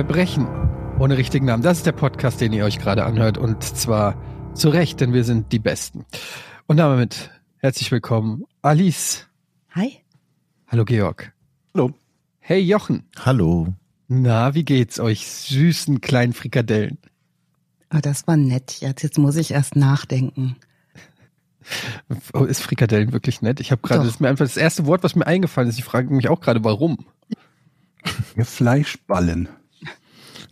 Verbrechen ohne richtigen Namen. Das ist der Podcast, den ihr euch gerade anhört. Und zwar zu Recht, denn wir sind die Besten. Und damit herzlich willkommen, Alice. Hi. Hallo, Georg. Hallo. Hey, Jochen. Hallo. Na, wie geht's euch süßen kleinen Frikadellen? Oh, das war nett. Jetzt, jetzt muss ich erst nachdenken. Oh, ist Frikadellen wirklich nett? Ich habe gerade, das ist mir einfach das erste Wort, was mir eingefallen ist. Ich frage mich auch gerade, warum. Fleischballen.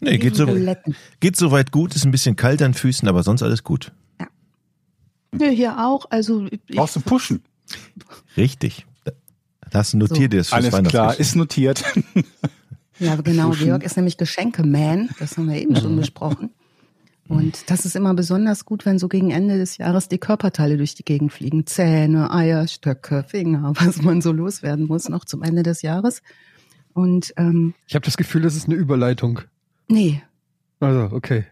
Nee, geht so, geht soweit gut, ist ein bisschen kalt an Füßen, aber sonst alles gut. Ja, hier auch. Also ich, Brauchst du pushen? Richtig. Da- Das notiert So. ihr das Alles klar, ist notiert. ja genau. Pushen. Georg ist nämlich Geschenke-Man. Das haben wir eben schon besprochen. Und das ist immer besonders gut, wenn so gegen Ende des Jahres die Körperteile durch die Gegend fliegen. Zähne, Eier, Stöcke, Finger, was man so loswerden muss noch zum Ende des Jahres. Und ähm, Ich habe das Gefühl, das ist eine Überleitung. Nee, Also, okay.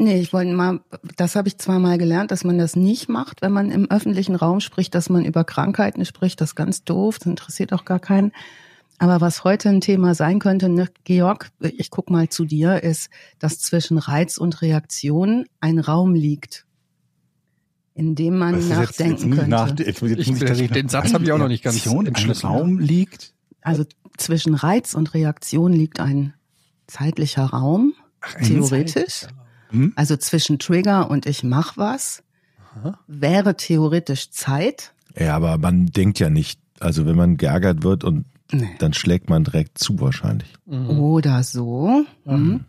Nee, ich wollte mal, das habe ich zwar mal gelernt, dass man das nicht macht, wenn man im öffentlichen Raum spricht, dass man über Krankheiten spricht, das ist ganz doof, das interessiert auch gar keinen. Aber was heute ein Thema sein könnte, ne, Georg, ich guck mal zu dir, ist, dass zwischen Reiz und Reaktion ein Raum liegt, in dem man ist jetzt- jetzt nachdenken ich könnte. nach- jetzt- jetzt Ich- muss den reden. Satz habe ich auch noch nicht ganz Reaktion. Raum liegt. Also zwischen Reiz und Reaktion liegt ein zeitlicher Raum, ein theoretisch. Hm? Also zwischen Trigger und ich mach was wäre theoretisch Zeit. Ja, aber man denkt ja nicht, also wenn man geärgert wird und Nee. dann schlägt man direkt zu wahrscheinlich. Mhm. Oder so. Mhm.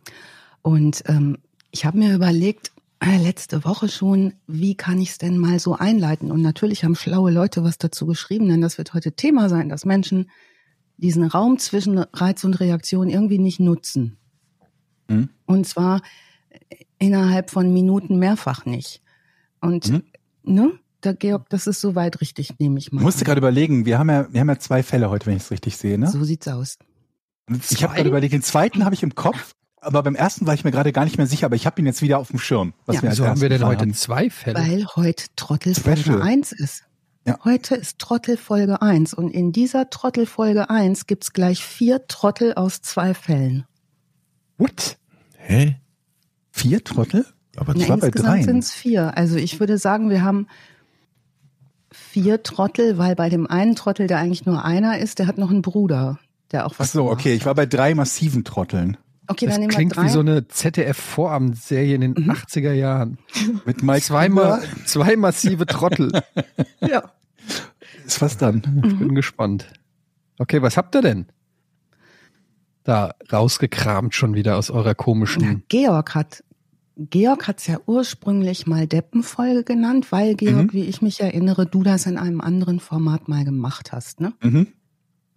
Und ähm, ich habe mir überlegt, äh, letzte Woche schon, wie kann ich es denn mal so einleiten? Und natürlich haben schlaue Leute was dazu geschrieben, denn das wird heute Thema sein, dass Menschen diesen Raum zwischen Reiz und Reaktion irgendwie nicht nutzen. Mhm. Und zwar innerhalb von Minuten mehrfach nicht. Und Mhm. ne, da Georg, das ist soweit richtig, nehme ich mal. Ich musste gerade überlegen, wir haben ja, wir haben ja zwei Fälle heute, wenn ich es richtig sehe. Ne? So sieht's aus. Ich habe gerade überlegt, den zweiten habe ich im Kopf, aber beim ersten war ich mir gerade gar nicht mehr sicher, aber ich habe ihn jetzt wieder auf dem Schirm. Was Ja. wir Wieso haben wir denn heute haben. zwei Fälle? Weil heute Special. 1 ist. Ja. Heute ist Trottelfolge 1 und in dieser Trottelfolge 1 gibt's gleich vier Trottel aus zwei Fällen. What? Hä? Vier Trottel? Aber Na, war bei insgesamt dreien. sind's vier. Also ich würde sagen, wir haben vier Trottel, weil bei dem einen Trottel, der eigentlich nur einer ist, der hat noch einen Bruder, der auch Ach was so, gemacht okay, ich war bei drei massiven Trotteln. Okay, Das dann nehmen klingt wir drei. wie so eine ZDF-Vorabendserie in den Mhm. 80er Jahren. Mit Mike Zweimal, zwei massive Trottel. ja. Ist was dann? Ich bin gespannt. Okay, was habt ihr denn da rausgekramt schon wieder aus eurer Ja, komischen... Georg hat Georg hat's ja ursprünglich mal Deppenfolge genannt, weil Georg, Mhm. wie ich mich erinnere, du das in einem anderen Format mal gemacht hast, ne? Mhm.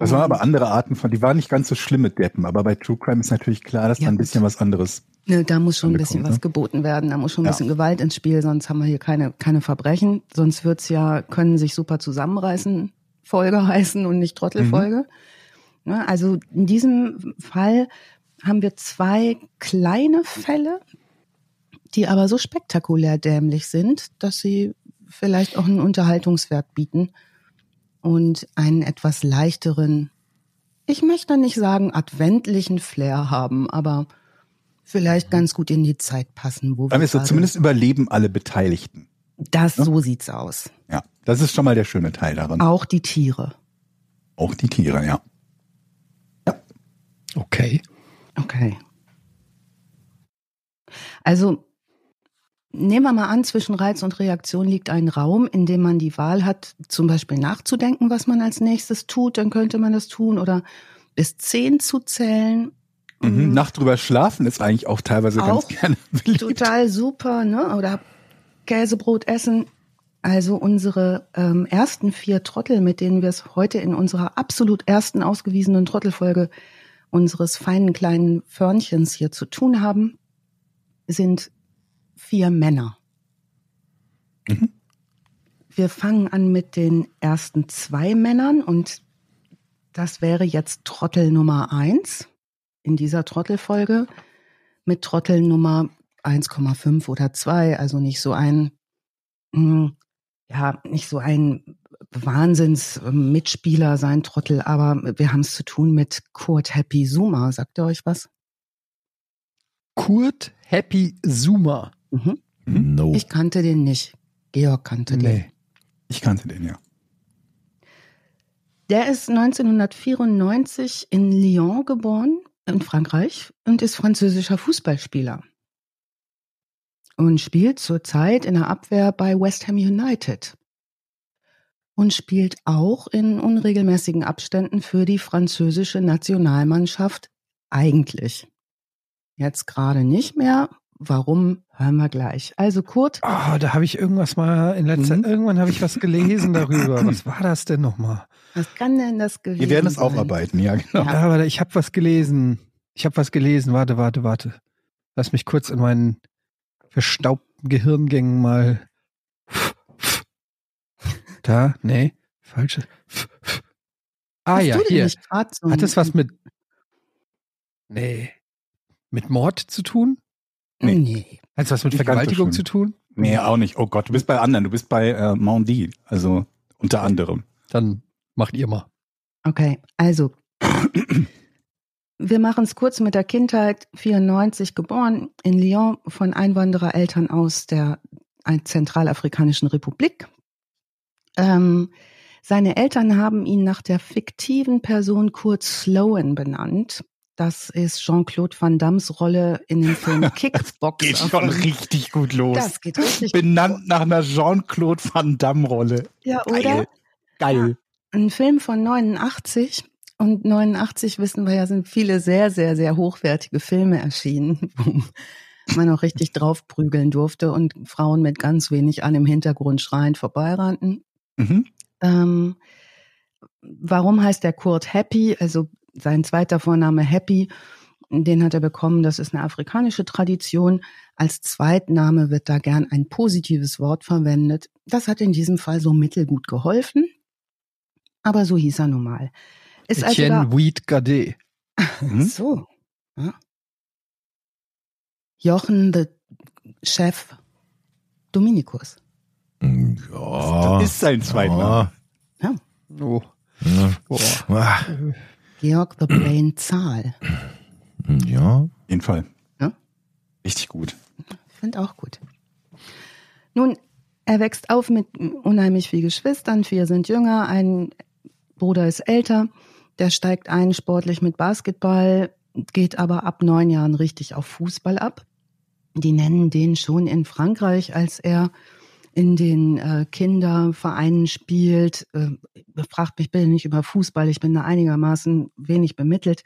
Das waren aber andere Arten von, die waren nicht ganz so schlimm mit Deppen, aber bei True Crime ist natürlich klar, dass Ja, da ein bisschen was anderes. Ne, da muss schon ein bisschen ne? was geboten werden, da muss schon ein Ja. bisschen Gewalt ins Spiel, sonst haben wir hier keine, keine Verbrechen. Sonst wird's ja, können sich super zusammenreißen, Folge heißen und nicht Trottelfolge. Ne, also in diesem Fall haben wir zwei kleine Fälle, die aber so spektakulär dämlich sind, dass sie vielleicht auch einen Unterhaltungswert bieten und einen etwas leichteren, ich möchte nicht sagen adventlichen Flair haben, aber vielleicht ganz gut in die Zeit passen, wo wir wir so, zumindest überleben alle Beteiligten. das so sieht's aus. Ja, das ist schon mal der schöne Teil daran. Auch die Tiere. Auch die Tiere, ja. Okay. Okay. Also nehmen wir mal an, zwischen Reiz und Reaktion liegt ein Raum, in dem man die Wahl hat, zum Beispiel nachzudenken, was man als nächstes tut, dann könnte man das tun, oder bis zehn zu zählen. Mhm. Mhm. Nacht drüber schlafen ist eigentlich auch teilweise Auch ganz gerne beliebt. Total super, ne? Oder Käsebrot essen. Also unsere ähm, ersten vier Trottel, mit denen wir es heute in unserer absolut ersten ausgewiesenen Trottelfolge unseres feinen kleinen Förnchens hier zu tun haben, sind vier Männer. Mhm. Wir fangen an mit den ersten zwei Männern und das wäre jetzt Trottel Nummer eins in dieser Trottelfolge mit Trottel Nummer 1,5 oder 2, also nicht so ein, mh, ja, nicht so ein Wahnsinns-Mitspieler, sein Trottel, aber wir haben es zu tun mit Kurt Happy Zuma. Sagt ihr euch was? Kurt Happy Zuma. Mhm. No. Ich kannte den nicht. Georg kannte den. Nee. Ich kannte den, ja. Der ist 1994 in Lyon geboren, in Frankreich, und ist französischer Fußballspieler. Und spielt zurzeit in der Abwehr bei West Ham United. Und spielt auch in unregelmäßigen Abständen für die französische Nationalmannschaft eigentlich. Jetzt gerade nicht mehr. Warum, hören wir gleich. Also Kurt, Oh, da habe ich irgendwas mal in letzter, Mhm. irgendwann habe ich was gelesen darüber. Was war das denn nochmal? was kann denn das gewesen Wir werden es aufarbeiten, ja, genau. Ja. Aber ich habe was gelesen. Ich habe was gelesen. Warte, warte, warte. Lass mich kurz in meinen verstaubten Gehirngängen mal. Da, nee, falsche. Ah Hast ja, hier. so Hat das was mit. Nee. Mit Mord zu tun? Nee. Nee. Hat es was mit Nicht ganz so Vergewaltigung zu tun? Nee, auch nicht. Oh Gott, du bist bei anderen. Du bist bei äh, Mondi, also unter anderem. Dann macht ihr mal. Okay, also wir machen es kurz mit der Kindheit. 94 geboren in Lyon von Einwanderereltern aus der Zentralafrikanischen Republik. Ähm, seine Eltern haben ihn nach der fiktiven Person Kurt Sloan benannt. Das ist Jean-Claude Van Dammes Rolle in dem Film Kickboxer. Geht schon richtig gut los. Das geht richtig Benannt nach einer Jean-Claude Van Damme-Rolle. Ja, oder? Geil. Geil. Ein Film von 89 und 89 wissen wir ja, sind viele sehr, sehr, sehr hochwertige Filme erschienen, wo man auch richtig draufprügeln durfte und Frauen mit ganz wenig an im Hintergrund schreiend vorbeirannten. Mhm. Ähm, warum heißt der Kurt Happy? Also sein zweiter Vorname Happy, den hat er bekommen. Das ist eine afrikanische Tradition. Als Zweitname wird da gern ein positives Wort verwendet. Das hat in diesem Fall so mittelgut geholfen. Aber so hieß er nun mal. Ist also Etienne da, Weed Gadet. Mhm. so. Ja. Jochen, the Chef Dominikus. Ja. Das ist sein Zweitname. Oh. Ja. Boah. Georg the Brain Zahl. Ja. Auf jeden Fall. Ja? Richtig gut. Ich finde auch gut. Nun, er wächst auf mit unheimlich viel Geschwistern. Vier sind jünger, ein Bruder ist älter. Der steigt ein sportlich mit Basketball, geht aber ab neun Jahren richtig auf Fußball ab. Die nennen den schon in Frankreich, als er in den äh, Kindervereinen spielt. Äh, fragt mich bitte nicht über Fußball, ich bin da einigermaßen wenig bemittelt.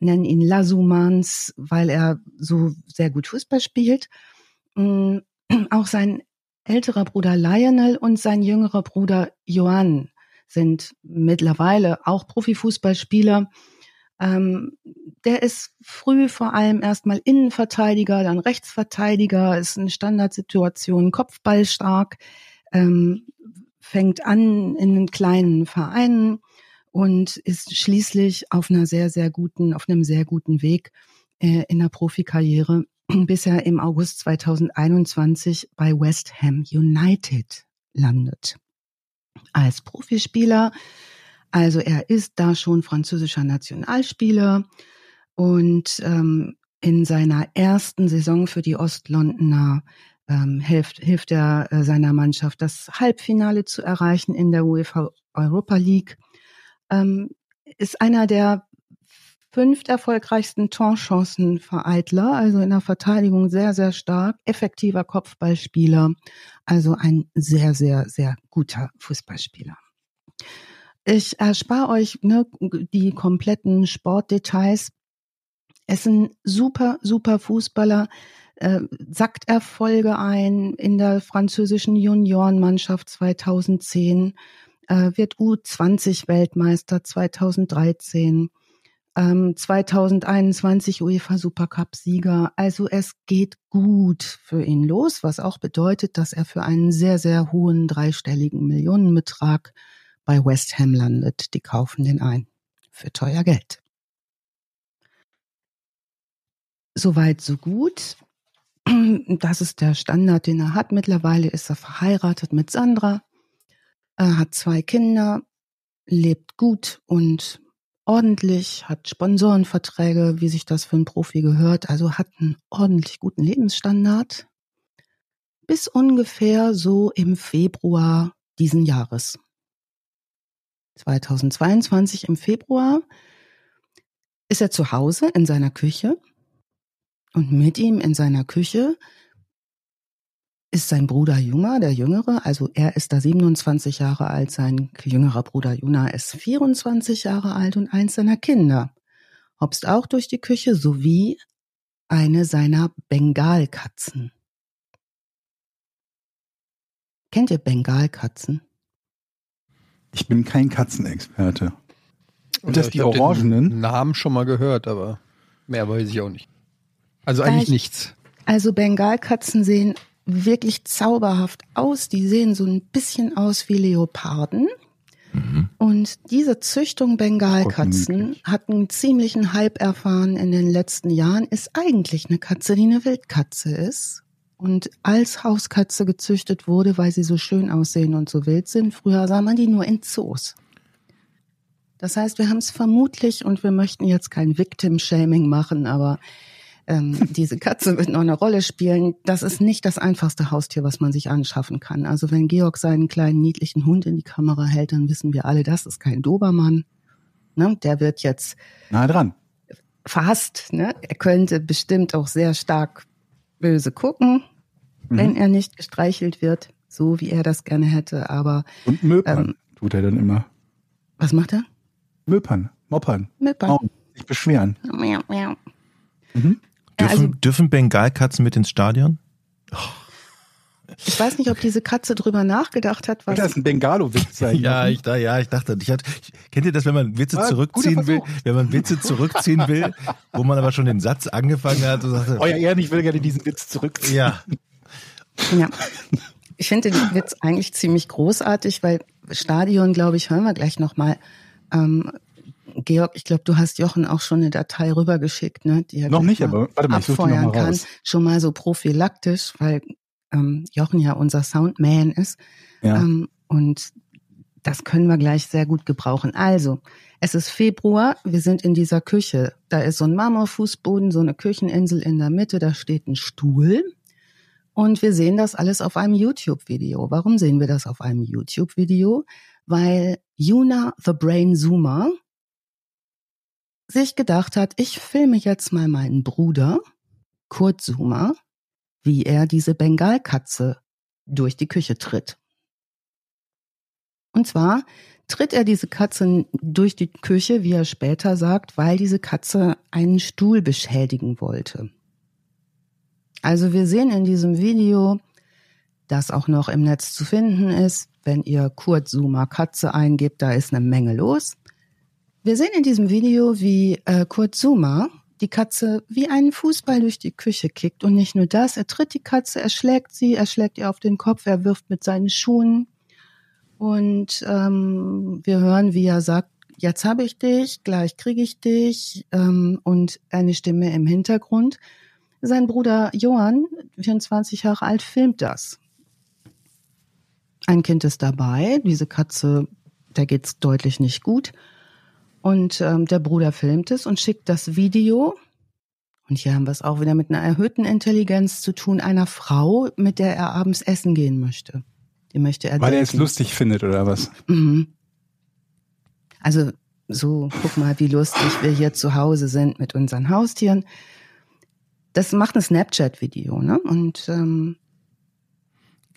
Nennen ihn Lasumans, weil er so sehr gut Fußball spielt. Mm, Auch sein älterer Bruder Lionel und sein jüngerer Bruder Johann sind mittlerweile auch Profifußballspieler. Ähm, der ist früh vor allem erstmal Innenverteidiger, dann Rechtsverteidiger, ist in Standardsituationen kopfballstark, ähm, fängt an in einen kleinen Vereinen und ist schließlich auf einer sehr, sehr guten, auf einem sehr guten Weg äh, in der Profikarriere, bis er im August 2021 bei West Ham United landet. Als Profispieler also er ist da schon französischer Nationalspieler und ähm, in seiner ersten Saison für die Ostlondoner ähm, hilft, hilft er äh, seiner Mannschaft, das Halbfinale zu erreichen in der UEFA Europa League. Ähm, ist einer der fünf erfolgreichsten Torchancenvereitler, also in der Verteidigung sehr, sehr stark, effektiver Kopfballspieler, also ein sehr, sehr, sehr guter Fußballspieler. Ich erspare euch ne, die kompletten Sportdetails. Es ist ein super, super Fußballer, äh, sackt Erfolge ein in der französischen Juniorenmannschaft 2010, äh, wird U20 Weltmeister 2013, ähm, 2021 UEFA Supercup Sieger. Also es geht gut für ihn los, was auch bedeutet, dass er für einen sehr, sehr hohen dreistelligen Millionenbetrag bei West Ham landet. Die kaufen den ein. Für teuer Geld. Soweit, so gut. Das ist der Standard, den er hat. Mittlerweile ist er verheiratet mit Sandra. Er hat zwei Kinder, lebt gut und ordentlich, hat Sponsorenverträge, wie sich das für einen Profi gehört, also hat einen ordentlich guten Lebensstandard. Bis ungefähr so im Februar diesen Jahres. 2022 im Februar ist er zu Hause in seiner Küche und mit ihm in seiner Küche ist sein Bruder Juma, der Jüngere, also er ist da 27 Jahre alt, sein jüngerer Bruder Juna ist 24 Jahre alt und eins seiner Kinder hopst auch durch die Küche sowie eine seiner Bengalkatzen. Kennt ihr Bengalkatzen? Ich bin kein Katzenexperte. Und Ja, das ich die Orangenen? Namen schon mal gehört, aber mehr weiß ich auch nicht. Also eigentlich nichts. Also Bengalkatzen sehen wirklich zauberhaft aus. Die sehen so ein bisschen aus wie Leoparden. Und diese Züchtung Bengalkatzen hat einen ziemlichen Hype erfahren in den letzten Jahren, ist eigentlich eine Katze, die eine Wildkatze ist und als Hauskatze gezüchtet wurde, weil sie so schön aussehen und so wild sind. Früher sah man die nur in Zoos. Das heißt, wir haben es vermutlich und wir möchten jetzt kein Victim-Shaming machen, aber ähm, diese Katze wird noch eine Rolle spielen. Das ist nicht das einfachste Haustier, was man sich anschaffen kann. Also wenn Georg seinen kleinen niedlichen Hund in die Kamera hält, dann wissen wir alle, das ist kein Dobermann. Ne? Der wird jetzt Nah dran. fast, ne? er könnte bestimmt auch sehr stark böse gucken, wenn er nicht gestreichelt wird, so wie er das gerne hätte. Aber Und Möpern Ähm. tut er dann immer. was macht er? Möpern, moppern, Mippern. Mauen, sich beschweren. Mhm. Ja, Dürfen, also dürfen Bengalkatzen mit ins Stadion? Ich weiß nicht, ob diese Katze drüber nachgedacht hat, was das ein Bengalo-Witz sein? Ja, ich, da, ja, ich dachte, ich hatte, ich, kennt ihr das, wenn man Witze Ah, zurückziehen will, wenn man Witze zurückziehen will, wo man aber schon den Satz angefangen hat und sagte, Euer Ehren, ich will gerne diesen Witz zurückziehen. ja, Ja. Ich finde den Witz eigentlich ziemlich großartig, weil Stadion, glaube ich, hören wir gleich nochmal. Ähm, Georg, ich glaube, du hast Jochen auch schon eine Datei rübergeschickt, ne? Die er Noch nicht, aber warte mal, ich suche die noch abfeuern mal kann. raus. Schon mal so prophylaktisch, weil ähm, Jochen ja unser Soundman ist. Ja. Ähm, und das können wir gleich sehr gut gebrauchen. Also, es ist Februar, wir sind in dieser Küche. Da ist so ein Marmorfußboden, so eine Kücheninsel in der Mitte, da steht ein Stuhl. Und wir sehen das alles auf einem YouTube-Video. Warum sehen wir das auf einem YouTube-Video? Weil Yuna the Brain Zoomer sich gedacht hat, ich filme jetzt mal meinen Bruder, Kurt Zoomer, wie er diese Bengalkatze durch die Küche tritt. Und zwar tritt er diese Katze durch die Küche, wie er später sagt, weil diese Katze einen Stuhl beschädigen wollte. Also wir sehen in diesem Video, das auch noch im Netz zu finden ist, wenn ihr Kurt Zoomer Katze eingebt, da ist eine Menge los. Wir sehen in diesem Video, wie äh, Kurt Zoomer die Katze wie einen Fußball durch die Küche kickt. Und nicht nur das, er tritt die Katze, er schlägt sie, er schlägt ihr auf den Kopf, er wirft mit seinen Schuhen. Und ähm, wir hören, wie er sagt, jetzt habe ich dich, gleich kriege ich dich. Ähm, und eine Stimme im Hintergrund. Sein Bruder Johann, 24 Jahre alt, filmt das. Ein Kind ist dabei, diese Katze, der geht's deutlich nicht gut. Und ähm, der Bruder filmt es und schickt das Video. Und hier haben wir es auch wieder mit einer erhöhten Intelligenz zu tun, einer Frau, mit der er abends essen gehen möchte. Die möchte er Weil er es lustig findet, oder was? Mhm. Also so, guck mal, wie lustig wir hier zu Hause sind mit unseren Haustieren. Das macht ein Snapchat-Video, ne? Und ähm,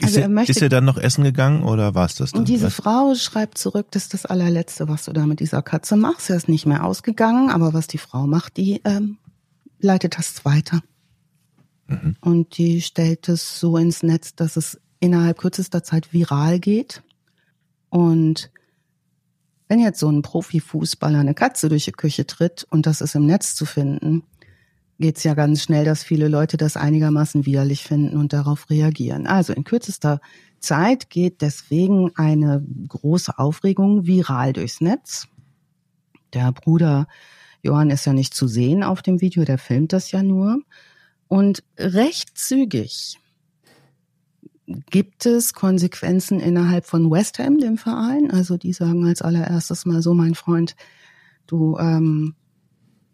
Also er er, möchte- ist er dann noch essen gegangen oder war es das dann? Und diese Was? Frau schreibt zurück, das ist das allerletzte, was du da mit dieser Katze machst. Er ist nicht mehr ausgegangen, aber was die Frau macht, die ähm, leitet das weiter. Mhm. Und die stellt es so ins Netz, dass es innerhalb kürzester Zeit viral geht. Und wenn jetzt so ein Profifußballer eine Katze durch die Küche tritt und das ist im Netz zu finden, geht's ja ganz schnell, dass viele Leute das einigermaßen widerlich finden und darauf reagieren. Also in kürzester Zeit geht deswegen eine große Aufregung viral durchs Netz. Der Bruder Johann ist ja nicht zu sehen auf dem Video, der filmt das ja nur. Und recht zügig gibt es Konsequenzen innerhalb von West Ham, dem Verein. Also die sagen als allererstes mal so, mein Freund, du ähm,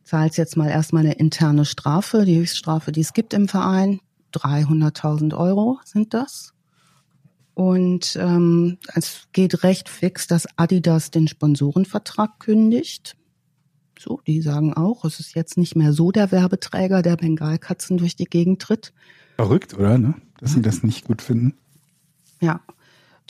zahlst jetzt mal erstmal eine interne Strafe, die Höchststrafe, die es gibt im Verein. 300.000 Euro sind das. Und ähm, es geht recht fix, dass Adidas den Sponsorenvertrag kündigt. So, die sagen auch, es ist jetzt nicht mehr so der Werbeträger, der Bengalkatzen durch die Gegend tritt. Verrückt, oder? Ne? Dass sie das nicht gut finden. Ja.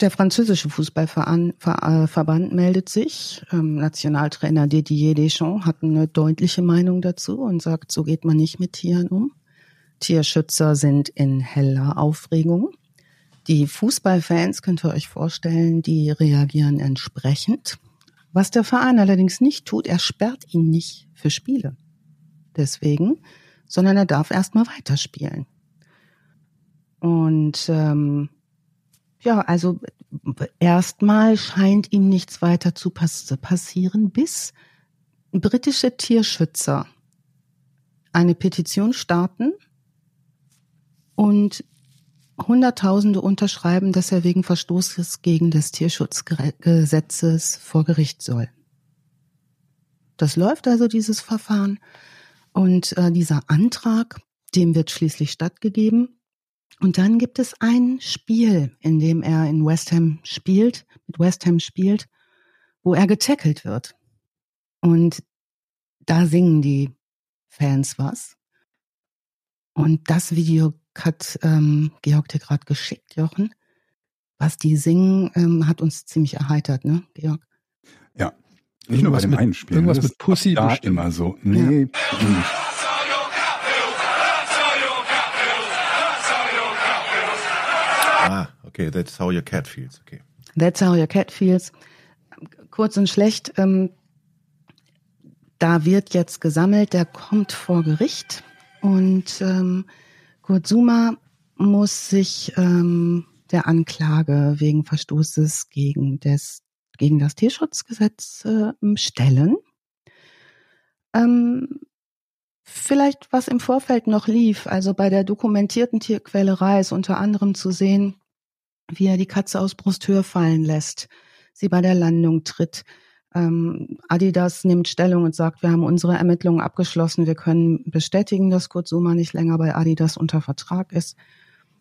Der französische Fußballverband meldet sich. Ähm, Nationaltrainer Didier Deschamps hat eine deutliche Meinung dazu und sagt, so geht man nicht mit Tieren um. Tierschützer sind in heller Aufregung. Die Fußballfans, könnt ihr euch vorstellen, die reagieren entsprechend. Was der Verein allerdings nicht tut, er sperrt ihn nicht für Spiele. Deswegen, sondern er darf erstmal weiterspielen. Und ähm, ja, also erstmal scheint ihm nichts weiter zu pass passieren, bis britische Tierschützer eine Petition starten und Hunderttausende unterschreiben, dass er wegen Verstoßes gegen das Tierschutzgesetzes vor Gericht soll. Das läuft also dieses Verfahren und äh, dieser Antrag, dem wird schließlich stattgegeben. Und dann gibt es ein Spiel, in dem er in West Ham spielt, mit West Ham spielt, wo er getackelt wird. Und da singen die Fans was. Und das Video hat ähm, Georg dir gerade geschickt, Jochen. Was die singen, ähm, hat uns ziemlich erheitert, ne, Georg? Ja. Nicht nur bei dem mit, einen Spiel. Irgendwas das mit Pussy da bestimmt. immer so. Nee, nicht. Okay, that's how your cat feels. Okay. That's how your cat feels. Kurz und schlecht, ähm, da wird jetzt gesammelt, der kommt vor Gericht und ähm, Kurt Zuma muss sich ähm, der Anklage wegen Verstoßes gegen das, gegen das Tierschutzgesetz äh, stellen. Ähm, vielleicht was im Vorfeld noch lief, also bei der dokumentierten Tierquälerei ist unter anderem zu sehen, wie er die Katze aus Brusthöhe fallen lässt, sie bei der Landung tritt. Ähm, Adidas nimmt Stellung und sagt, wir haben unsere Ermittlungen abgeschlossen, wir können bestätigen, dass Kurt Zuma nicht länger bei Adidas unter Vertrag ist.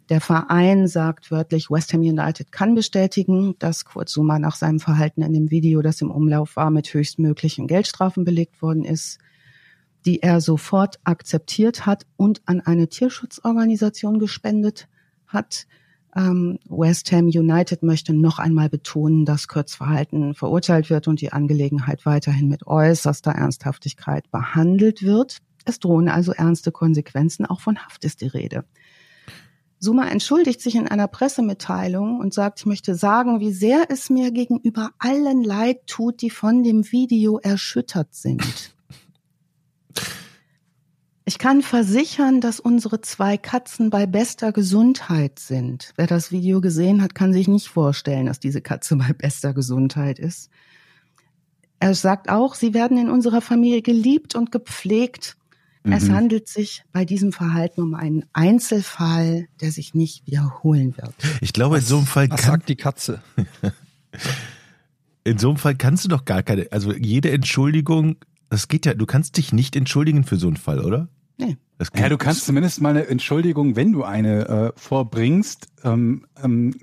Der Verein sagt wörtlich, West Ham United kann bestätigen, dass Kurt Zuma nach seinem Verhalten in dem Video, das im Umlauf war, mit höchstmöglichen Geldstrafen belegt worden ist, die er sofort akzeptiert hat und an eine Tierschutzorganisation gespendet hat. Ähm, West Ham United möchte noch einmal betonen, dass Kurt's Verhalten verurteilt wird und die Angelegenheit weiterhin mit äußerster Ernsthaftigkeit behandelt wird. Es drohen also ernste Konsequenzen, auch von Haft ist die Rede. Suma entschuldigt sich in einer Pressemitteilung und sagt, ich möchte sagen, wie sehr es mir gegenüber allen leid tut, die von dem Video erschüttert sind. Ich kann versichern, dass unsere zwei Katzen bei bester Gesundheit sind. Wer das Video gesehen hat, kann sich nicht vorstellen, dass diese Katze bei bester Gesundheit ist. Er sagt auch, sie werden in unserer Familie geliebt und gepflegt. Mhm. Es handelt sich bei diesem Verhalten um einen Einzelfall, der sich nicht wiederholen wird. Ich glaube, in so einem Fall Was kann, sagt die Katze? in so einem Fall kannst du doch gar keine, also jede Entschuldigung, das geht ja, du kannst dich nicht entschuldigen für so einen Fall, oder? Nee. Das Ja, du kannst zumindest mal eine Entschuldigung, wenn du eine äh, vorbringst, ähm, ähm,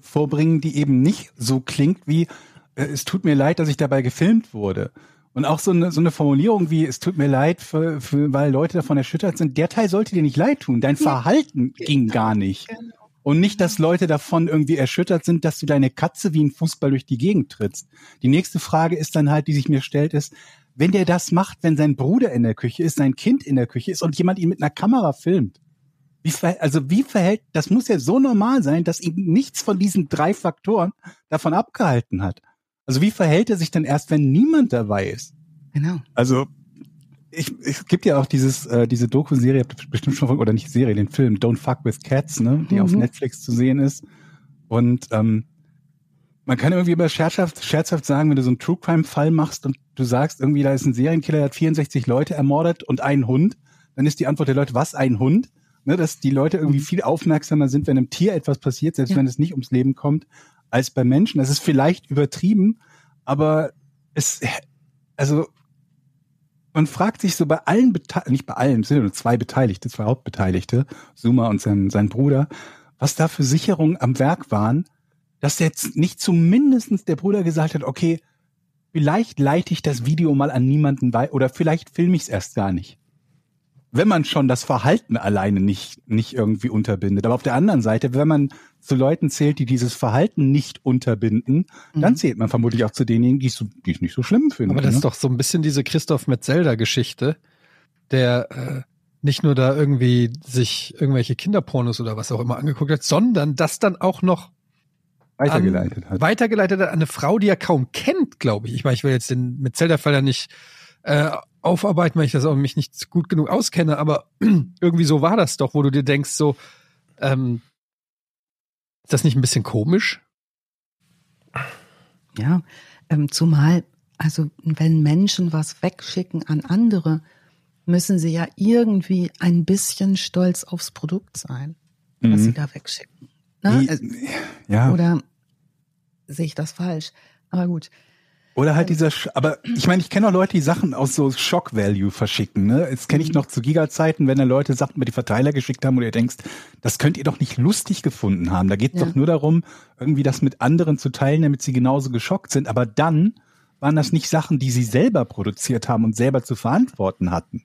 vorbringen, die eben nicht so klingt wie äh, es tut mir leid, dass ich dabei gefilmt wurde. Und auch so eine, so eine Formulierung wie es tut mir leid, für, für, weil Leute davon erschüttert sind, der Teil sollte dir nicht leid tun. Dein Verhalten ging gar nicht. Genau. Und nicht, dass Leute davon irgendwie erschüttert sind, dass du deine Katze wie ein Fußball durch die Gegend trittst. Die nächste Frage ist dann halt, die sich mir stellt, ist, wenn der das macht, wenn sein Bruder in der Küche ist, sein Kind in der Küche ist und jemand ihn mit einer Kamera filmt. Wie also wie verhält, das muss ja so normal sein, dass ihm nichts von diesen drei Faktoren davon abgehalten hat. Also wie verhält er sich denn erst, wenn niemand dabei ist? Genau. Also ich, es gibt ja auch dieses äh, diese Doku-Serie, habt ihr bestimmt schon oder nicht Serie, den Film Don't Fuck with Cats, ne, die Mhm. auf Netflix zu sehen ist. Und ähm, man kann irgendwie immer scherzhaft, scherzhaft sagen, wenn du so einen True Crime Fall machst und du sagst irgendwie, da ist ein Serienkiller, der hat 64 Leute ermordet und einen Hund, dann ist die Antwort der Leute, was ein Hund? Und ne, dass die Leute irgendwie viel aufmerksamer sind, wenn einem Tier etwas passiert, selbst Ja. wenn es nicht ums Leben kommt, als bei Menschen. Das ist vielleicht übertrieben, aber es, also man fragt sich so bei allen, Bete nicht bei allen, es sind nur zwei Beteiligte, zwei Hauptbeteiligte, Suma und sein, sein Bruder, was da für Sicherungen am Werk waren, dass jetzt nicht zumindestens der Bruder gesagt hat, okay, vielleicht leite ich das Video mal an niemanden weiter oder vielleicht filme ich es erst gar nicht. Wenn man schon das Verhalten alleine nicht, nicht irgendwie unterbindet. Aber auf der anderen Seite, wenn man zu Leuten zählt, die dieses Verhalten nicht unterbinden, dann Mhm. zählt man vermutlich auch zu denjenigen, die es so, die es nicht so schlimm finden. Aber das ne? ist doch so ein bisschen diese Christoph Metzelder-Geschichte, der äh, nicht nur da irgendwie sich irgendwelche Kinderpornos oder was auch immer angeguckt hat, sondern das dann auch noch weitergeleitet an, hat. Weitergeleitet hat an eine Frau, die er kaum kennt, glaube ich. Ich meine, ich will jetzt den Metzelder-Fall ja nicht äh, aufarbeiten, weil ich das auch mich nicht gut genug auskenne, aber irgendwie so war das doch, wo du dir denkst, so, ähm, ist das nicht ein bisschen komisch? Ja, ähm, zumal, also wenn Menschen was wegschicken an andere, müssen sie ja irgendwie ein bisschen stolz aufs Produkt sein, was Mhm. sie da wegschicken. Ne? Die- Also, ja. Oder sehe ich das falsch? Aber gut. Oder halt dieser, Sch aber ich meine, ich kenne auch Leute, die Sachen aus so Shock Value verschicken. Ne? Jetzt kenne ich noch zu Giga-Zeiten, wenn da Leute Sachen mit die Verteiler geschickt haben, wo ihr denkst, das könnt ihr doch nicht lustig gefunden haben. Da geht es Ja. doch nur darum, irgendwie das mit anderen zu teilen, damit sie genauso geschockt sind. Aber dann waren das nicht Sachen, die sie selber produziert haben und selber zu verantworten hatten.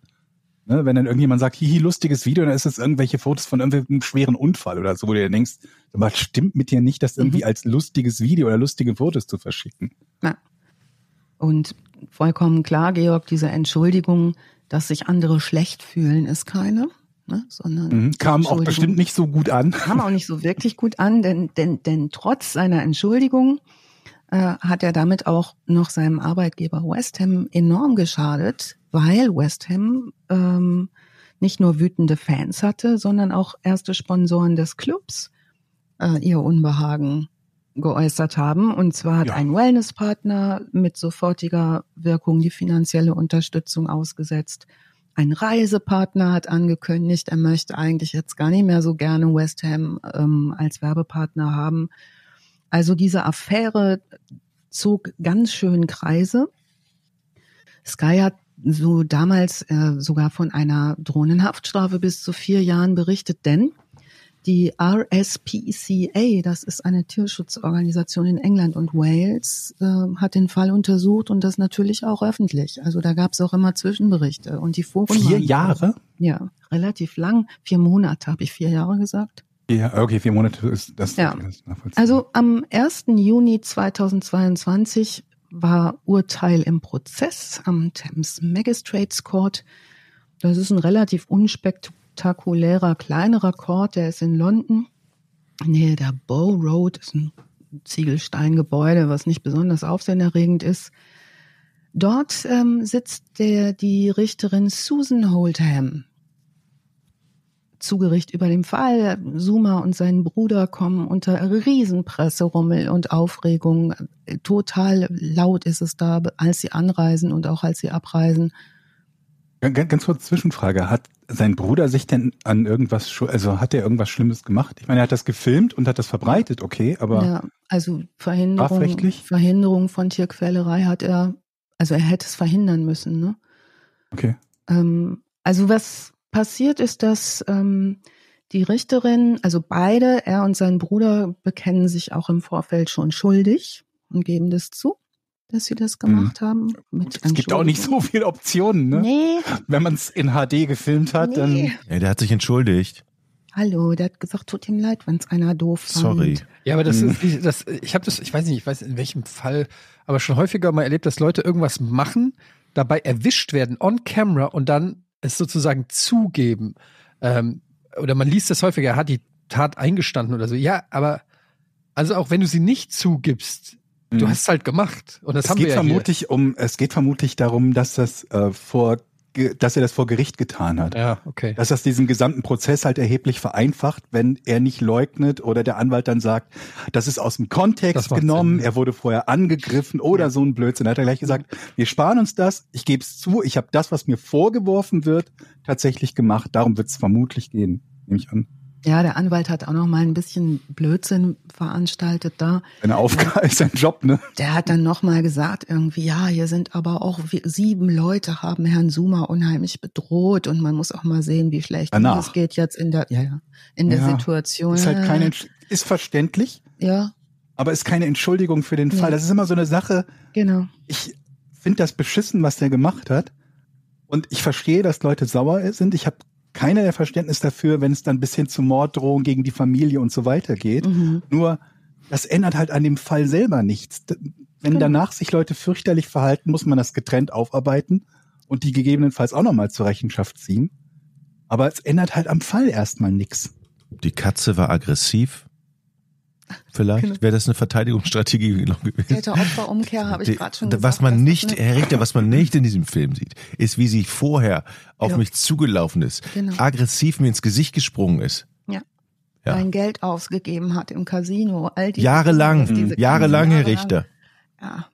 Ne? Wenn dann irgendjemand sagt, hihi, lustiges Video, dann ist es irgendwelche Fotos von irgendeinem schweren Unfall oder so, wo du dir denkst, aber stimmt mit dir nicht, das irgendwie Mhm. als lustiges Video oder lustige Fotos zu verschicken. Ja. Und vollkommen klar, Georg, diese Entschuldigung, dass sich andere schlecht fühlen, ist keine, ne? sondern Mhm. Kam auch bestimmt nicht so gut an. kam auch nicht so wirklich gut an, denn, denn, denn trotz seiner Entschuldigung äh, hat er damit auch noch seinem Arbeitgeber West Ham enorm geschadet, weil West Ham ähm, nicht nur wütende Fans hatte, sondern auch erste Sponsoren des Clubs äh, ihr Unbehagen geäußert haben. Und zwar hat Ja. ein Wellnesspartner mit sofortiger Wirkung die finanzielle Unterstützung ausgesetzt. Ein Reisepartner hat angekündigt, er möchte eigentlich jetzt gar nicht mehr so gerne West Ham ähm, als Werbepartner haben. Also diese Affäre zog ganz schön Kreise. Sky hat so damals äh, sogar von einer Drohnenhaftstrafe bis zu vier Jahren berichtet, denn die RSPCA, das ist eine Tierschutzorganisation in England und Wales, äh, hat den Fall untersucht und das natürlich auch öffentlich. Also da gab es auch immer Zwischenberichte und die Foren Vier Jahre? Ja, relativ lang. Vier Monate, habe ich vier Jahre gesagt. Ja, okay, vier Monate ist das. Ja. ist nachvollziehbar. Also am 1. Juni 2022 war Urteil im Prozess am Thames Magistrates Court. Das ist ein relativ unspektakulärer, kleinerer Court, der ist in London. Nähe der Bow Road ist ein Ziegelsteingebäude, was nicht besonders aufsehenerregend ist. Dort ähm, sitzt der, die Richterin Susan Holdham zu Gericht über den Fall. Suma und sein Bruder kommen unter Riesenpresserummel und Aufregung. Total laut ist es da, als sie anreisen und auch als sie abreisen. Ganz, ganz kurz Zwischenfrage. Hat sein Bruder sich denn an irgendwas, also hat er irgendwas Schlimmes gemacht? Ich meine, er hat das gefilmt und hat das verbreitet, okay, aber ja, also Verhinderung? Verhinderung von Tierquälerei hat er, also er hätte es verhindern müssen. Ne? okay. Ähm, also was passiert ist, dass ähm, die Richterin, also beide, er und sein Bruder, bekennen sich auch im Vorfeld schon schuldig und geben das zu, dass sie das gemacht haben. Mit Es gibt auch nicht so viele Optionen, ne? Nee, Wenn man es in HD gefilmt hat, dann. nee. Ja, der hat sich entschuldigt. Hallo, der hat gesagt, tut ihm leid, wenn es einer doof fand. Sorry. Ja, aber das Mhm. ist das, ich habe das, ich weiß nicht, ich weiß in welchem Fall, aber schon häufiger mal erlebt, dass Leute irgendwas machen, dabei erwischt werden on camera und dann es sozusagen zugeben. Ähm, oder man liest das häufiger, er hat die Tat eingestanden oder so. Ja, aber also auch wenn du sie nicht zugibst, du Mhm. hast es halt gemacht. Und das es haben geht wir ja hier. vermutlich um, es geht vermutlich darum, dass das äh, vor, dass er das vor Gericht getan hat. Ja, okay. Dass das diesen gesamten Prozess halt erheblich vereinfacht, wenn er nicht leugnet oder der Anwalt dann sagt, das ist aus dem Kontext genommen, Sinn. er wurde vorher angegriffen oder so ein Blödsinn. Da hat er gleich gesagt, wir sparen uns das, ich gebe es zu, ich habe das, was mir vorgeworfen wird, tatsächlich gemacht. Darum wird es vermutlich gehen. nehme ich an. Ja, der Anwalt hat auch noch mal ein bisschen Blödsinn veranstaltet da. Seine Aufgabe ist sein Job, ne? Der hat dann noch mal gesagt irgendwie, ja, hier sind aber auch sieben Leute haben Herrn Suma unheimlich bedroht und man muss auch mal sehen, wie schlecht es geht jetzt in der, ja, ja, in der Ja, Situation. Ist halt keine, ist verständlich, Ja, aber ist keine Entschuldigung für den. Fall. Das ist immer so eine Sache. genau. Ich finde das beschissen, was der gemacht hat. Und ich verstehe, dass Leute sauer sind. Ich habe keinerlei Verständnis dafür, wenn es dann bis hin zu Morddrohungen gegen die Familie und so weiter geht. Mhm. Nur, das ändert halt an dem Fall selber nichts. Wenn Genau. danach sich Leute fürchterlich verhalten, muss man das getrennt aufarbeiten und die gegebenenfalls auch nochmal zur Rechenschaft ziehen. Aber es ändert halt am Fall erstmal nichts. Die Katze war aggressiv. Vielleicht Genau. wäre das eine Verteidigungsstrategie gewesen. Täter-Opfer-Umkehr habe ich Die- gerade schon Was gesagt. man das nicht, Herr Richter, was man nicht in diesem Film sieht, ist, wie sie vorher auf Ja. mich zugelaufen ist, Genau. aggressiv mir ins Gesicht gesprungen ist. Ja. Ja. Sein Geld ausgegeben hat im Casino. All diese Jahrelang, diese jahrelang, Herr. Richter. Ja.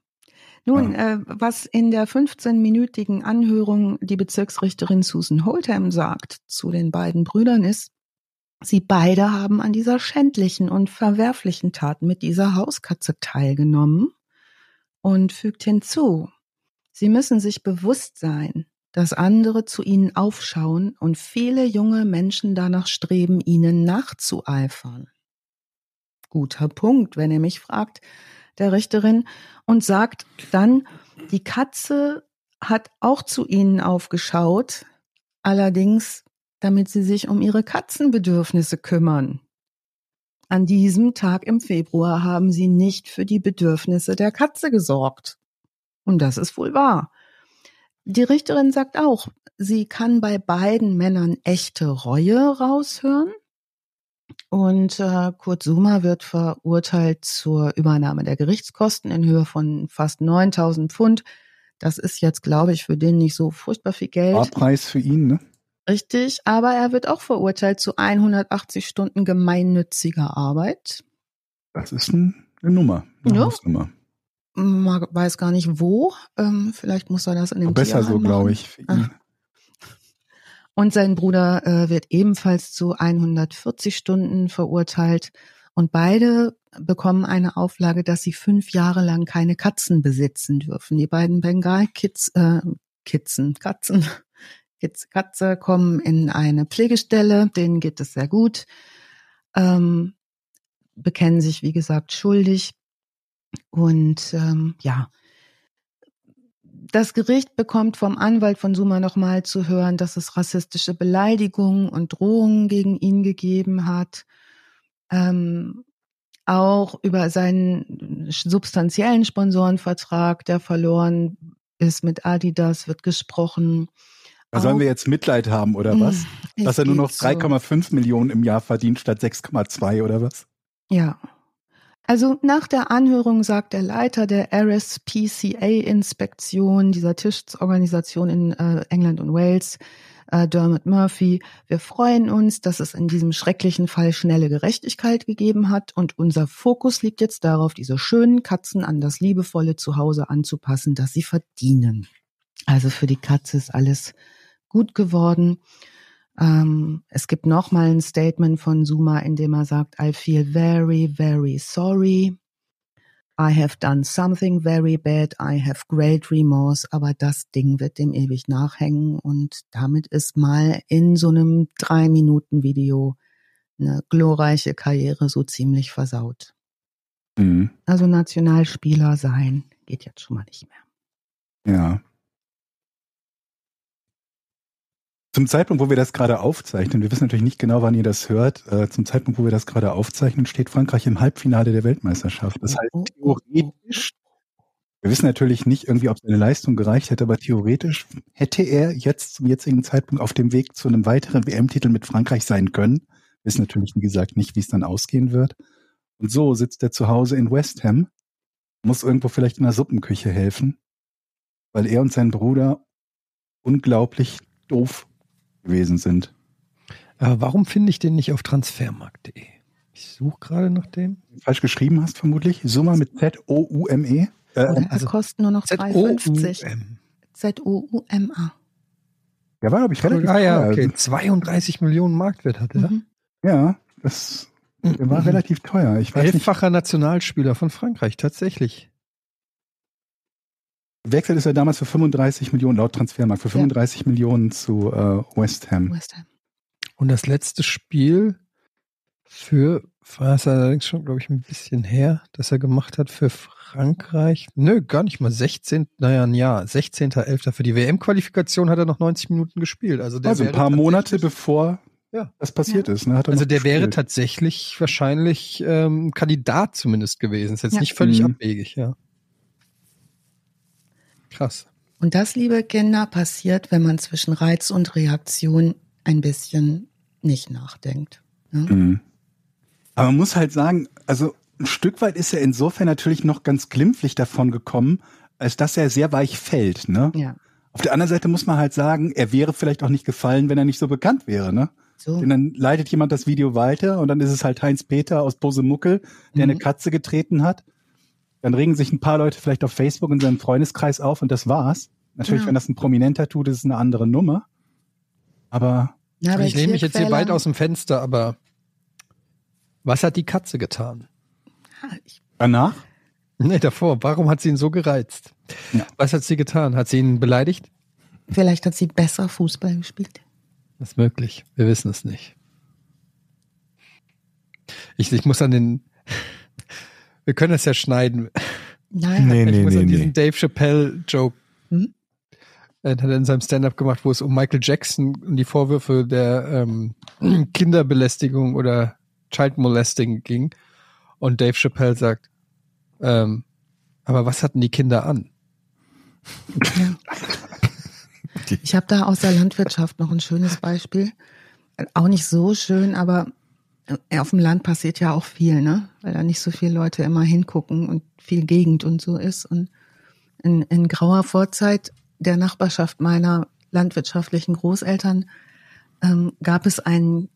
Nun, äh, was in der 15-minütigen Anhörung die Bezirksrichterin Susan Holdham sagt zu den beiden Brüdern ist, sie beide haben an dieser schändlichen und verwerflichen Tat mit dieser Hauskatze teilgenommen und fügt hinzu, sie müssen sich bewusst sein, dass andere zu ihnen aufschauen und viele junge Menschen danach streben, ihnen nachzueifern. Guter Punkt, wenn ihr mich fragt, der Richterin, und sagt dann, die Katze hat auch zu ihnen aufgeschaut, allerdings damit sie sich um ihre Katzenbedürfnisse kümmern. An diesem Tag im Februar haben sie nicht für die Bedürfnisse der Katze gesorgt. Und das ist wohl wahr. Die Richterin sagt auch, sie kann bei beiden Männern echte Reue raushören. Und äh, Kurt Suma wird verurteilt zur Übernahme der Gerichtskosten in Höhe von fast 9000 Pfund. Das ist jetzt, glaube ich, für den nicht so furchtbar viel Geld. Barpreis für ihn, ne? Richtig, aber er wird auch verurteilt zu 180 Stunden gemeinnütziger Arbeit. Das ist ein, eine Nummer. Eine Ja. Hausnummer. Man weiß gar nicht wo. Ähm, vielleicht muss er das in dem Besser so, glaube ich. Ah. Und sein Bruder äh, wird ebenfalls zu 140 Stunden verurteilt. Und beide bekommen eine Auflage, dass sie fünf Jahre lang keine Katzen besitzen dürfen. Die beiden Bengal-Kids, äh, Kitzen, Katzen, Kitz, Katze kommen in eine Pflegestelle, denen geht es sehr gut, ähm, bekennen sich, wie gesagt, schuldig. Und ähm, ja, das Gericht bekommt vom Anwalt von Suma nochmal zu hören, dass es rassistische Beleidigungen und Drohungen gegen ihn gegeben hat. Ähm, auch über seinen substanziellen Sponsorenvertrag, der verloren ist mit Adidas, wird gesprochen. Da sollen wir jetzt Mitleid haben, oder was? Es Dass er nur noch geht so. 3,5 Millionen im Jahr verdient statt 6,2 oder was? Ja. Also nach der Anhörung sagt der Leiter der RSPCA-Inspektion dieser Tischorganisation in äh, England und Wales, äh, Dermot Murphy, wir freuen uns, dass es in diesem schrecklichen Fall schnelle Gerechtigkeit gegeben hat und unser Fokus liegt jetzt darauf, diese schönen Katzen an das liebevolle Zuhause anzupassen, das sie verdienen. Also für die Katze ist alles gut geworden. Ähm, es gibt nochmal ein Statement von Suma, in dem er sagt, I feel very, very sorry. I have done something very bad. I have great remorse. Aber das Ding wird dem ewig nachhängen. Und damit ist mal in so einem drei Minuten Video eine glorreiche Karriere so ziemlich versaut. Mhm. Also Nationalspieler sein geht jetzt schon mal nicht mehr. Ja. Zum Zeitpunkt, wo wir das gerade aufzeichnen, wir wissen natürlich nicht genau, wann ihr das hört, äh, zum Zeitpunkt, wo wir das gerade aufzeichnen, steht Frankreich im Halbfinale der Weltmeisterschaft. Das heißt, oh, theoretisch, wir wissen natürlich nicht irgendwie, ob seine Leistung gereicht hätte, aber theoretisch hätte er jetzt zum jetzigen Zeitpunkt auf dem Weg zu einem weiteren WM-Titel mit Frankreich sein können. Wir wissen natürlich, wie gesagt, nicht, wie es dann ausgehen wird. Und so sitzt er zu Hause in West Ham, muss irgendwo vielleicht in der Suppenküche helfen, weil er und sein Bruder unglaublich doof gewesen sind. Aber Äh, warum finde ich den nicht auf transfermarkt.de? Ich suche gerade nach dem. Falsch geschrieben hast vermutlich. Summa mit Z-O-U-M-E. Äh, also kostet nur noch 3,50. Z-O-U-M. Z-O-U-M-A. Der war, glaube ich, relativ Ah ja, okay. 32 Millionen Marktwert hat er. Mhm. Ja, das der war relativ teuer. Ich weiß nicht, Elffacher Nationalspieler von Frankreich, tatsächlich. Wechselt ist er damals für 35 Millionen, laut Transfermarkt, für 35 Millionen zu äh, West Ham. West Ham. Und das letzte Spiel für, war es allerdings schon, glaube ich, ein bisschen her, dass er gemacht hat für Frankreich. Nö, gar nicht mal 16. Naja, ein Jahr. 16.11. Für die WM-Qualifikation hat er noch 90 Minuten gespielt. Also, der Also ein wäre paar Monate bevor Ja. das passiert ist. Ne, hat er Also der wäre gespielt. tatsächlich wahrscheinlich ähm, Kandidat zumindest gewesen. Ist jetzt Ja. nicht völlig Mhm. abwegig, ja. Krass. Und das, liebe Kinder, passiert, wenn man zwischen Reiz und Reaktion ein bisschen nicht nachdenkt. Ne? Mhm. Aber man muss halt sagen, also ein Stück weit ist er insofern natürlich noch ganz glimpflich davon gekommen, als dass er sehr weich fällt. Ne? Ja. Auf der anderen Seite muss man halt sagen, er wäre vielleicht auch nicht gefallen, wenn er nicht so bekannt wäre. Ne? So. Denn dann leitet jemand das Video weiter und dann ist es halt Heinz Peter aus Posemuckel, der Mhm. eine Katze getreten hat. Dann regen sich ein paar Leute vielleicht auf Facebook in seinem Freundeskreis auf und das war's. Natürlich, Ja. wenn das ein Prominenter tut, ist es eine andere Nummer. Aber Ja, bei ich lehne mich jetzt hier weit aus dem Fenster, aber was hat die Katze getan? Ich- danach, Nee, davor. Warum hat sie ihn so gereizt? Ja. Was hat sie getan? Hat sie ihn beleidigt? Vielleicht hat sie besser Fußball gespielt. Das ist möglich. Wir wissen es nicht. Ich, ich muss an den. Wir können das ja schneiden. Nein, Nee, ich nee, muss nee, an diesen nee. Dave Chappelle-Joke. Hm? Er hat er in seinem Stand-up gemacht, wo es um Michael Jackson und die Vorwürfe der ähm, Kinderbelästigung oder Child Molesting ging. Und Dave Chappelle sagt, ähm, aber was hatten die Kinder an? Ich habe da aus der Landwirtschaft noch ein schönes Beispiel. Auch nicht so schön, aber auf dem Land passiert ja auch viel, ne? Weil da nicht so viele Leute immer hingucken und viel Gegend und so ist. Und in, in grauer Vorzeit der Nachbarschaft meiner landwirtschaftlichen Großeltern ähm, gab es einen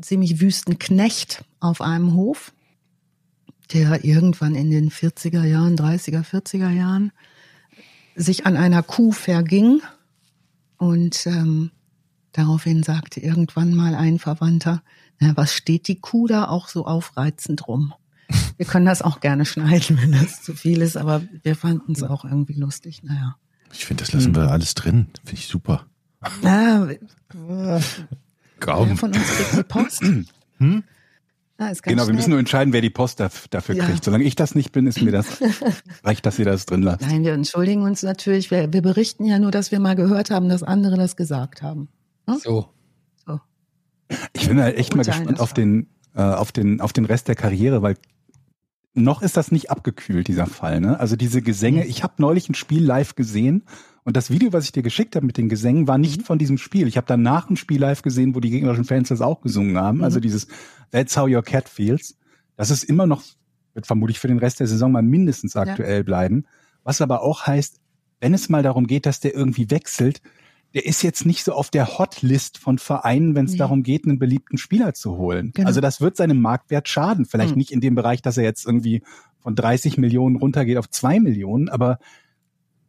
ziemlich wüsten Knecht auf einem Hof, der irgendwann in den 40er Jahren, 30er, 40er Jahren sich an einer Kuh verging und ähm, daraufhin sagte irgendwann mal ein Verwandter, was steht die Kuh da auch so aufreizend rum? Wir können das auch gerne schneiden, wenn das zu viel ist, aber wir fanden es auch irgendwie lustig. Naja. Ich finde, das lassen wir alles drin. Finde ich super. Ja, wer Kaum. von uns kriegt die Post? Hm? Ganz genau, wir schnell. müssen nur entscheiden, wer die Post daf- dafür Ja. kriegt. Solange ich das nicht bin, ist mir das reicht, dass ihr das drin lasst. Nein, wir entschuldigen uns natürlich. Wir, wir berichten ja nur, dass wir mal gehört haben, dass andere das gesagt haben. So. So. Ich bin halt echt mal gespannt auf den, äh, auf den, auf den Rest der Karriere, weil noch ist das nicht abgekühlt, dieser Fall. Ne? Also diese Gesänge, ich habe neulich ein Spiel live gesehen und das Video, was ich dir geschickt habe mit den Gesängen, war nicht von diesem Spiel. Ich habe danach ein Spiel live gesehen, wo die gegnerischen Fans das auch gesungen haben. Also dieses That's How Your Cat Feels. Das ist immer noch, wird vermutlich für den Rest der Saison mal mindestens aktuell bleiben. Was aber auch heißt, wenn es mal darum geht, dass der irgendwie wechselt, der ist jetzt nicht so auf der Hotlist von Vereinen, wenn es Nee. darum geht, einen beliebten Spieler zu holen. Genau. Also das wird seinem Marktwert schaden. Vielleicht Mhm. nicht in dem Bereich, dass er jetzt irgendwie von 30 Millionen runtergeht auf 2 Millionen, aber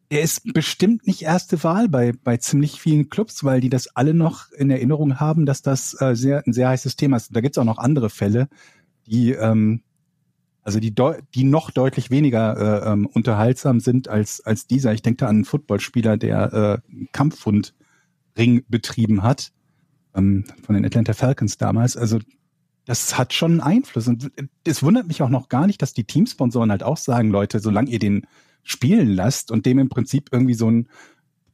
er ist bestimmt nicht erste Wahl bei, bei ziemlich vielen Clubs, weil die das alle noch in Erinnerung haben, dass das äh, sehr, ein sehr heißes Thema ist. Und da gibt es auch noch andere Fälle, die ähm, also die, die noch deutlich weniger äh, ähm, unterhaltsam sind als, als dieser. Ich denke da an einen Footballspieler, der äh, einen Kampfhundring betrieben hat, ähm, von den Atlanta Falcons damals. Also das hat schon einen Einfluss. Und es wundert mich auch noch gar nicht, dass die Teamsponsoren halt auch sagen, Leute, solange ihr den spielen lasst und dem im Prinzip irgendwie so ein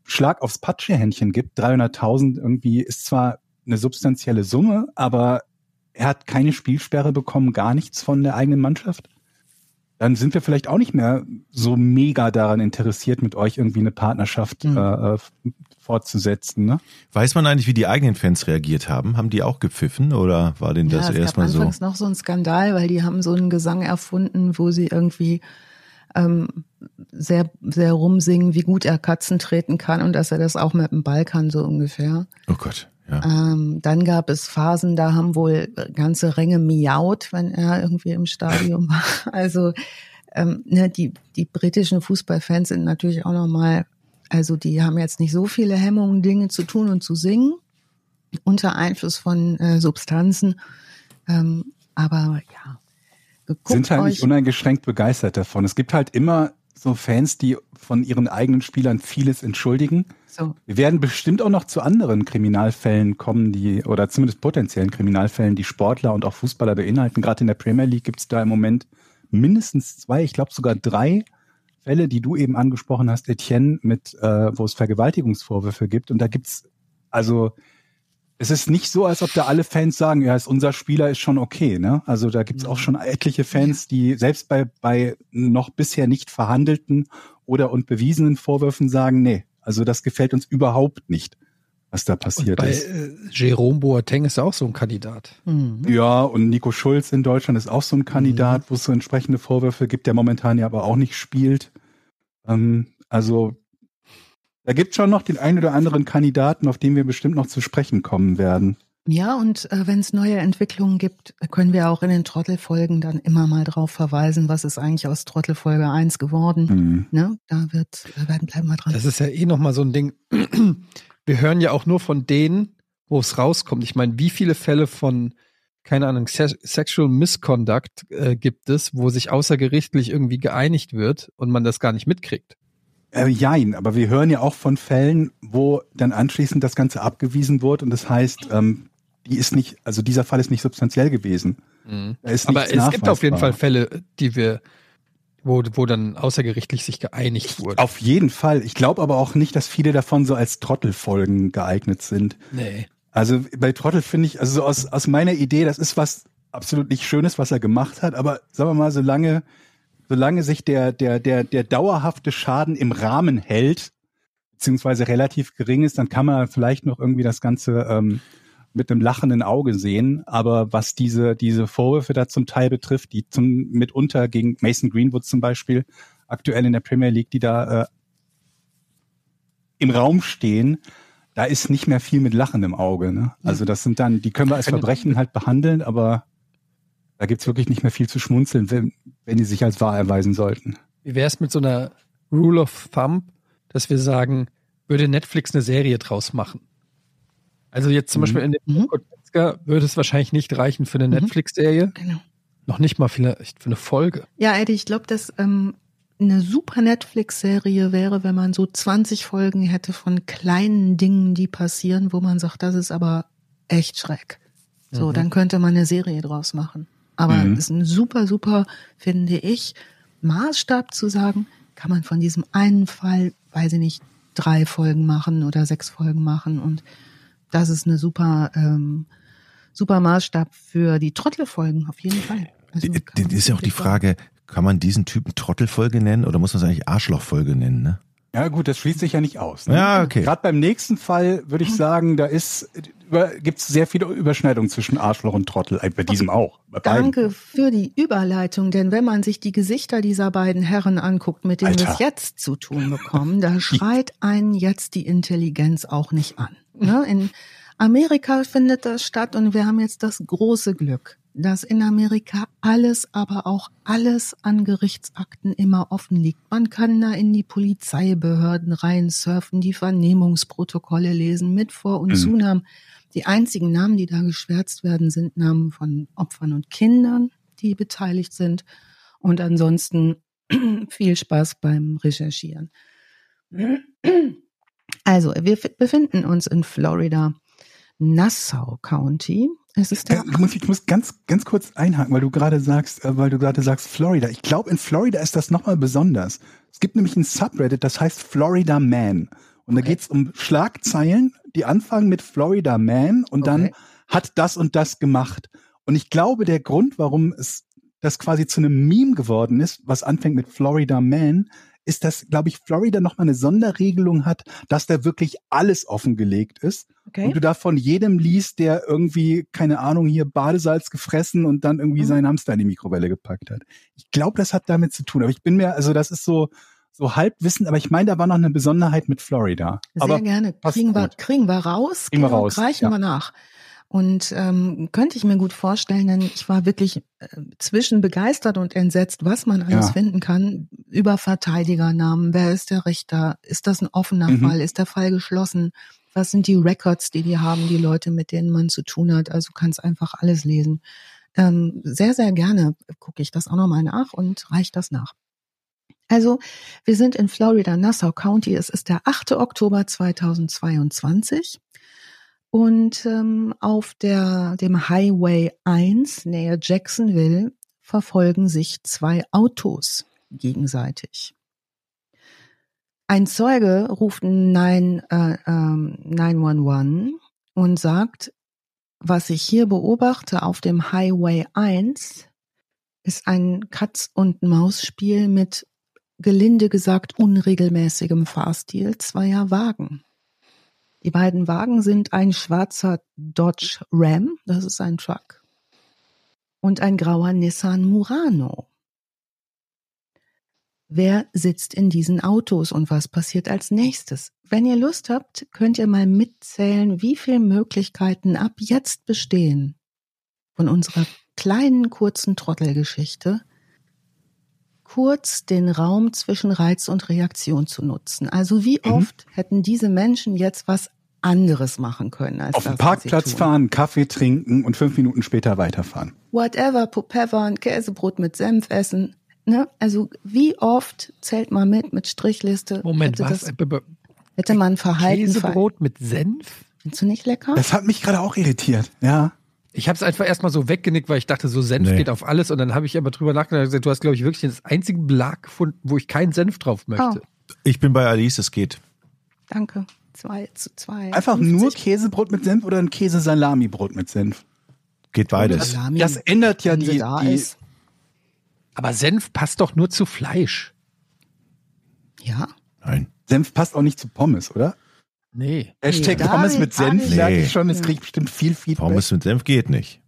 Schlag aufs Patschehändchen gibt, 300.000 irgendwie ist zwar eine substanzielle Summe, aber er hat keine Spielsperre bekommen, gar nichts von der eigenen Mannschaft. Dann sind wir vielleicht auch nicht mehr so mega daran interessiert, mit euch irgendwie eine Partnerschaft Mhm. äh, fortzusetzen. Ne? Weiß man eigentlich, wie die eigenen Fans reagiert haben? Haben die auch gepfiffen oder war denn das ja, es erstmal gab so? anfangs noch so einen Skandal, weil die haben so einen Gesang erfunden, wo sie irgendwie ähm, sehr, sehr rumsingen, wie gut er Katzen treten kann und dass er das auch mit dem Ball kann, so ungefähr. Oh Gott, ja. Ähm, dann gab es Phasen, da haben wohl ganze Ränge miaut, wenn er irgendwie im Stadion war. Also ähm, ne, die, die britischen Fußballfans sind natürlich auch nochmal Also die haben jetzt nicht so viele Hemmungen, Dinge zu tun und zu singen unter Einfluss von äh, Substanzen. Ähm, aber ja, Guckt sind halt nicht uneingeschränkt begeistert davon. Es gibt halt immer so Fans, die von ihren eigenen Spielern vieles entschuldigen. So. Wir werden bestimmt auch noch zu anderen Kriminalfällen kommen, die, oder zumindest potenziellen Kriminalfällen, die Sportler und auch Fußballer beinhalten. Gerade in der Premier League gibt es da im Moment mindestens zwei, ich glaube sogar drei Fälle, die du eben angesprochen hast, Etienne, mit, äh, wo es Vergewaltigungsvorwürfe gibt. Und da gibt's also es ist nicht so, als ob da alle Fans sagen, ja, ist unser Spieler ist schon okay. Ne? Also da gibt's auch mhm. schon etliche Fans, die selbst bei, bei noch bisher nicht verhandelten oder und bewiesenen Vorwürfen sagen, nee, also das gefällt uns überhaupt nicht, was da passiert und bei, ist. Äh, Jerome Boateng ist auch so ein Kandidat. Mhm. Ja, und Nico Schulz in Deutschland ist auch so ein Kandidat, mhm. wo es so entsprechende Vorwürfe gibt, der momentan ja aber auch nicht spielt. Ähm, also da gibt schon noch den einen oder anderen Kandidaten, auf den wir bestimmt noch zu sprechen kommen werden. Ja, und äh, wenn es neue Entwicklungen gibt, können wir auch in den Trottelfolgen dann immer mal drauf verweisen, was ist eigentlich aus Trottelfolge 1 geworden. Mhm. Ne? Da wird, da werden bleiben wir dran. Das ist ja eh nochmal so ein Ding. Wir hören ja auch nur von denen, wo es rauskommt. Ich meine, wie viele Fälle von, keine Ahnung, Se Sexual Misconduct äh, gibt es, wo sich außergerichtlich irgendwie geeinigt wird und man das gar nicht mitkriegt? Äh, jein, aber wir hören ja auch von Fällen, wo dann anschließend das Ganze abgewiesen wird und das heißt, ähm, die ist nicht, also dieser Fall ist nicht substanziell gewesen. Mhm. aber es gibt auf jeden Fall Fälle, die wir, wo, wo dann außergerichtlich sich geeinigt wurde. Auf jeden Fall. Ich glaube aber auch nicht, dass viele davon so als Trottelfolgen geeignet sind. Nee. Also bei Trottel finde ich, also so aus, aus meiner Idee, das ist was absolut nicht Schönes, was er gemacht hat, aber sagen wir mal, solange solange sich der, der, der, der dauerhafte Schaden im Rahmen hält, beziehungsweise relativ gering ist, dann kann man vielleicht noch irgendwie das Ganze ähm, mit einem lachenden Auge sehen. Aber was diese, diese Vorwürfe da zum Teil betrifft, die zum, mitunter gegen Mason Greenwood zum Beispiel aktuell in der Premier League, die da äh, im Raum stehen, da ist nicht mehr viel mit Lachen im Auge. Ne? Also das sind dann, die können wir als Verbrechen halt behandeln, aber da gibt's wirklich nicht mehr viel zu schmunzeln, wenn, wenn die sich als wahr erweisen sollten. Wie wäre es mit so einer Rule of Thumb, dass wir sagen, würde Netflix eine Serie draus machen? Also jetzt zum mhm. Beispiel in dem mhm. würde es wahrscheinlich nicht reichen für eine mhm. Netflix-Serie. Genau. Noch nicht mal vielleicht für eine Folge. Ja, Eddie, ich glaube, dass ähm, eine super Netflix-Serie wäre, wenn man so 20 Folgen hätte von kleinen Dingen, die passieren, wo man sagt, das ist aber echt schreck. So, mhm. dann könnte man eine Serie draus machen. Aber mhm. ist ein super, super, finde ich, Maßstab zu sagen, kann man von diesem einen Fall, weiß ich nicht, drei Folgen machen oder sechs Folgen machen. Und das ist eine super, ähm, super Maßstab für die Trottelfolgen, auf jeden Fall. Also die ist ja auch die Frage, kann man diesen Typen Trottelfolge nennen oder muss man es eigentlich Arschlochfolge nennen, ne? Ja gut, das schließt sich ja nicht aus. Ne? Ja, okay. Gerade beim nächsten Fall würde ich sagen, da ist gibt es sehr viele Überschneidungen zwischen Arschloch und Trottel, äh, bei diesem auch. Bei Danke für die Überleitung, denn wenn man sich die Gesichter dieser beiden Herren anguckt, mit denen wir es jetzt zu tun bekommen, da schreit einen jetzt die Intelligenz auch nicht an. Ne? In Amerika findet das statt und wir haben jetzt das große Glück, dass in Amerika alles, aber auch alles an Gerichtsakten immer offen liegt. Man kann da in die Polizeibehörden reinsurfen, die Vernehmungsprotokolle lesen mit Vor- und mhm. Zunahmen. Die einzigen Namen, die da geschwärzt werden, sind Namen von Opfern und Kindern, die beteiligt sind. Und ansonsten viel Spaß beim Recherchieren. Also, wir befinden uns in Florida, Nassau County. Es ist der ich, muss, ich muss ganz, ganz kurz einhaken, weil du gerade sagst, äh, weil du gerade sagst Florida. Ich glaube, in Florida ist das nochmal besonders. Es gibt nämlich ein Subreddit, das heißt Florida Man. Und okay. da geht's um Schlagzeilen, die anfangen mit Florida Man und okay. dann hat das und das gemacht. Und ich glaube, der Grund, warum es das quasi zu einem Meme geworden ist, was anfängt mit Florida Man, ist, dass, glaube ich, Florida nochmal eine Sonderregelung hat, dass da wirklich alles offengelegt ist. Okay. Und du da von jedem liest, der irgendwie, keine Ahnung, hier Badesalz gefressen und dann irgendwie mhm. seinen Hamster in die Mikrowelle gepackt hat. Ich glaube, das hat damit zu tun. Aber ich bin mir, also das ist so, so halbwissen, aber ich meine, da war noch eine Besonderheit mit Florida. Sehr aber gerne. Kriegen wir, kriegen wir raus, kriegen wir raus. reichen ja. wir nach. Und ähm, könnte ich mir gut vorstellen, denn ich war wirklich äh, zwischen begeistert und entsetzt, was man alles Ja. finden kann über Verteidigernamen. Wer ist der Richter? Ist das ein offener Mhm. Fall? Ist der Fall geschlossen? Was sind die Records, die die haben, die Leute, mit denen man zu tun hat? Also kannst einfach alles lesen. Ähm, sehr, sehr gerne gucke ich das auch nochmal nach und reiche das nach. Also, wir sind in Florida, Nassau County. Es ist der 8. Oktober 2022. Und ähm, auf der, dem Highway 1 nähe Jacksonville verfolgen sich zwei Autos gegenseitig. Ein Zeuge ruft 9, äh, ähm, 911 und sagt, was ich hier beobachte auf dem Highway 1 ist ein Katz-und-Maus-Spiel mit gelinde gesagt unregelmäßigem Fahrstil zweier Wagen. Die beiden Wagen sind ein schwarzer Dodge Ram, das ist ein Truck, und ein grauer Nissan Murano. Wer sitzt in diesen Autos und was passiert als nächstes? Wenn ihr Lust habt, könnt ihr mal mitzählen, wie viele Möglichkeiten ab jetzt bestehen von unserer kleinen kurzen Trottelgeschichte, kurz den Raum zwischen Reiz und Reaktion zu nutzen. Also wie Mhm. oft hätten diese Menschen jetzt was anderes machen können als Auf sie Parkplatz fahren, Kaffee trinken und fünf Minuten später weiterfahren. Whatever, Popeva, ein Käsebrot mit Senf essen. Ne? Also wie oft zählt man mit mit Strichliste? Moment, hätte was? Das, Äh, hätte man Verhalten ver Käsebrot mit Senf? Findest du nicht lecker? Das hat mich gerade auch irritiert. Ja. Ich habe es einfach erstmal so weggenickt, weil ich dachte, so Senf Nee. geht auf alles. Und dann habe ich aber drüber nachgedacht und gesagt, du hast, glaube ich, wirklich den einzigen Belag gefunden, wo ich keinen Senf drauf möchte. Oh. Ich bin bei Alice, es geht. Danke. Zwei zu zwei. Einfach 50. nur Käsebrot mit Senf oder ein Käse-Salami-Brot mit Senf? Geht beides. Salami, Das ändert ja die, da die ist. Aber Senf passt doch nur zu Fleisch. Ja. Nein. Senf passt auch nicht zu Pommes, oder? Nee. Hashtag da Pommes mit Senf, ich- merke Nee. ich schon, es kriegt bestimmt viel Feedback. Pommes mit Senf geht nicht.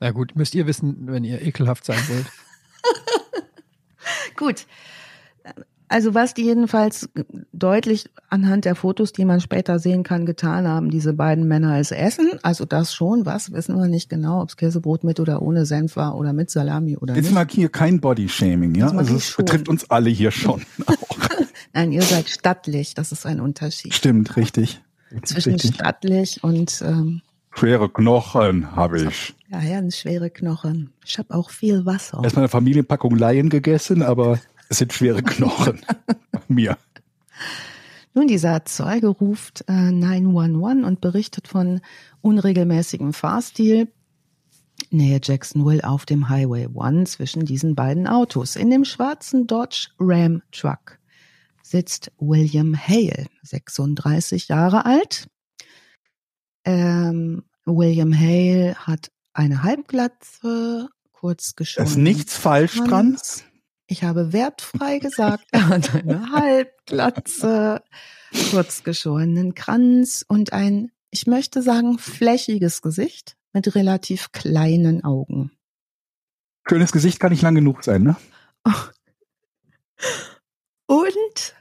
Na gut, müsst ihr wissen, wenn ihr ekelhaft sein wollt. Gut. Also was die jedenfalls deutlich anhand der Fotos, die man später sehen kann, getan haben, diese beiden Männer ist Essen. Also das schon, was wissen wir nicht genau, ob es Käsebrot mit oder ohne Senf war oder mit Salami oder Jetzt nicht. mag hier kein Body-Shaming, ja? Also es betrifft uns alle hier schon. auch. Nein, ihr seid stattlich, das ist ein Unterschied. Stimmt, richtig. Zwischen richtig. stattlich und ähm, Schwere Knochen habe ich. ja, ja, schwere Knochen. Ich habe auch viel Wasser. Erstmal eine Familienpackung Laien gegessen, aber es sind schwere Knochen. Bei Mir. Nun, dieser Zeuge ruft äh, 911 und berichtet von unregelmäßigem Fahrstil nähe Jacksonville auf dem Highway 1 zwischen diesen beiden Autos. In dem schwarzen Dodge Ram Truck sitzt William Hale, 36 Jahre alt. Ähm, William Hale hat eine Halbglatze, kurz Da geschoren. ist nichts falsch dran. Ich habe wertfrei gesagt, er hat eine Halbglatze, kurz geschorenen Kranz und ein, ich möchte sagen, flächiges Gesicht mit relativ kleinen Augen. Schönes Gesicht kann nicht lang genug sein, ne? Und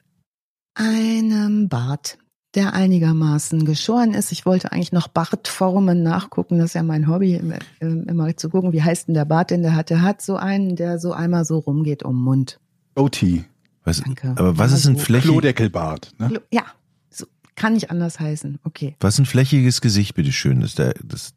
einem Bart, der einigermaßen geschoren ist. Ich wollte eigentlich noch Bartformen nachgucken. Das ist ja mein Hobby, immer, zu gucken, wie heißt denn der Bart, den der hat. Der hat so einen, der so einmal so rumgeht um den Mund. OT. Was, Danke. aber was ist ein so flächig, Klodeckelbart. Ne? Ja, so, kann nicht anders heißen. Okay. was ist ein flächiges Gesicht, bitteschön? Das, ist der, das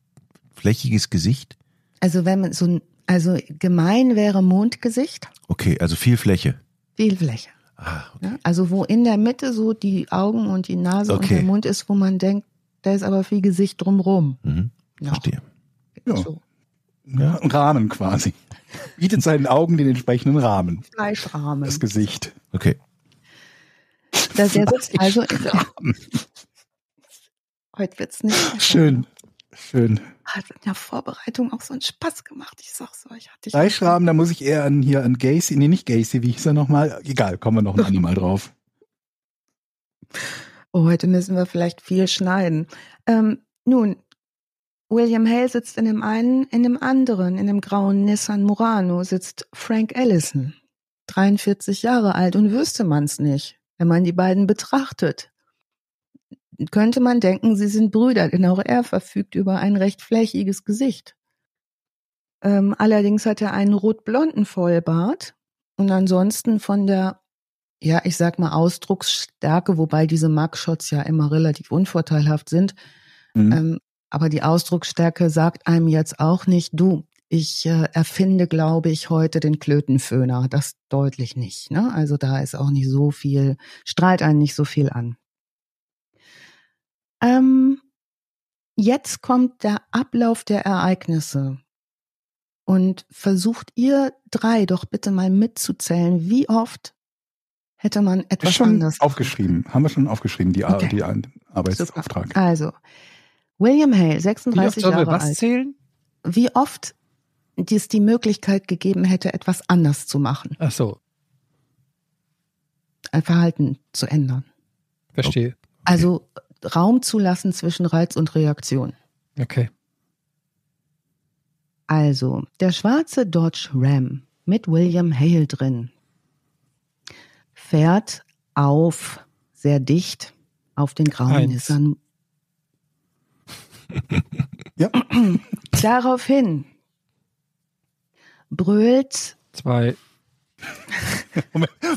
flächiges Gesicht? Also wenn man so ein, also gemein wäre Mondgesicht, Okay, also viel Fläche. viel Fläche. Ah, okay. Ne? Also wo in der Mitte so die Augen und die Nase und Okay. der Mund ist, wo man denkt, da ist aber viel Gesicht drumrum. Mhm. Verstehe. Ja. So. Ja, ein Rahmen quasi. Bietet seinen Augen den entsprechenden Rahmen. Fleischrahmen. Das Gesicht. Okay. Da der sitzt also heute wird's nicht. Schön. Schön. Hat in der Vorbereitung auch so einen Spaß gemacht. Ich sag's euch, hatte ich. Fleischrahmen, da muss ich eher an hier an Gacy, nee, nicht Gacy, wie hieß er nochmal? Egal, kommen wir noch ein andermal drauf. Oh, heute müssen wir vielleicht viel schneiden. Ähm, nun, William Hale sitzt in dem einen, in dem anderen, in dem grauen Nissan Murano sitzt Frank Ellison, 43 Jahre alt und wüsste man's nicht, wenn man die beiden betrachtet. Könnte man denken, sie sind Brüder, denn auch er verfügt über ein recht flächiges Gesicht. Ähm, allerdings hat er einen rot-blonden Vollbart und ansonsten von der, ja, ich sag mal, Ausdrucksstärke, wobei diese Mugshots ja immer relativ unvorteilhaft sind, Mhm. ähm, aber die Ausdrucksstärke sagt einem jetzt auch nicht, du, ich äh, erfinde, glaube ich, heute den Klötenföhner. Das deutlich nicht. Ne? Also da ist auch nicht so viel, strahlt einen nicht so viel an. Ähm, jetzt kommt der Ablauf der Ereignisse. Und versucht ihr drei doch bitte mal mitzuzählen, wie oft hätte man etwas Ist schon anders aufgeschrieben. Haben wir schon aufgeschrieben, die, Ar Okay. die Ar Arbeitsauftrag. Super. Also, William Hale, Wie oft 36 sollen wir Jahre was alt. zählen? Wie oft es die Möglichkeit gegeben hätte, etwas anders zu machen, Ach so, ein Verhalten zu ändern. verstehe. Also Raum zu lassen zwischen Reiz und Reaktion. Okay. Also, der schwarze Dodge Ram mit William Hale drin fährt auf sehr dicht auf den grauen Eins. Nissan. Ja. Daraufhin brüllt Zwei.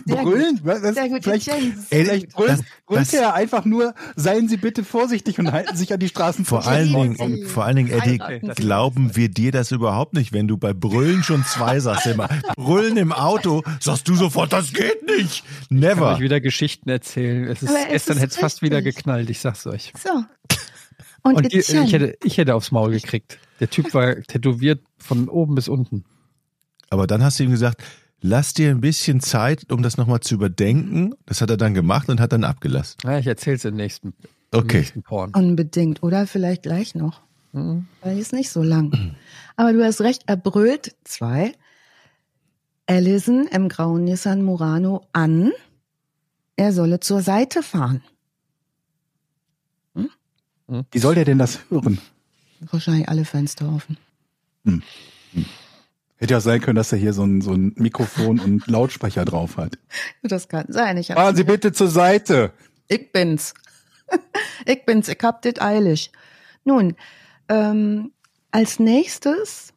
Brüllen? Sehr gut, vielleicht vielleicht brüllt, das- brüllt das- er einfach nur, seien Sie bitte vorsichtig und halten sich an die Straßen Vor allen. Dingen, vor allen Dingen, Eddie, Heiraten Sie. glauben wir dir das überhaupt nicht, wenn du bei Brüllen schon zwei sagst immer. Brüllen im Auto, sagst du sofort, das geht nicht. Ich Never. kann euch wieder Geschichten erzählen. Es ist, es gestern ist hätte es fast wieder geknallt, ich sag's euch. So. Und, Und Etienne, ich, hätte, ich hätte aufs Maul gekriegt. Der Typ war tätowiert von oben bis unten. Aber dann hast du ihm gesagt, lass dir ein bisschen Zeit, um das nochmal zu überdenken. Das hat er dann gemacht und hat dann abgelassen. Ja, ich erzähl's im nächsten, im Okay. nächsten Porn. unbedingt. Oder vielleicht gleich noch. Mhm. Weil die ist nicht so lang. Aber du hast recht, er brüllt zwei Allison im grauen Nissan Murano an, er solle zur Seite fahren. Wie soll der denn das hören? Wahrscheinlich alle Fenster offen. Hätte ja sein können, dass er hier so ein, so ein Mikrofon und Lautsprecher drauf hat. Das kann sein. Ich, Fahren Sie bitte zur Seite. ich bin's. ich bin's, ich hab dit eilig. Nun, ähm, als nächstes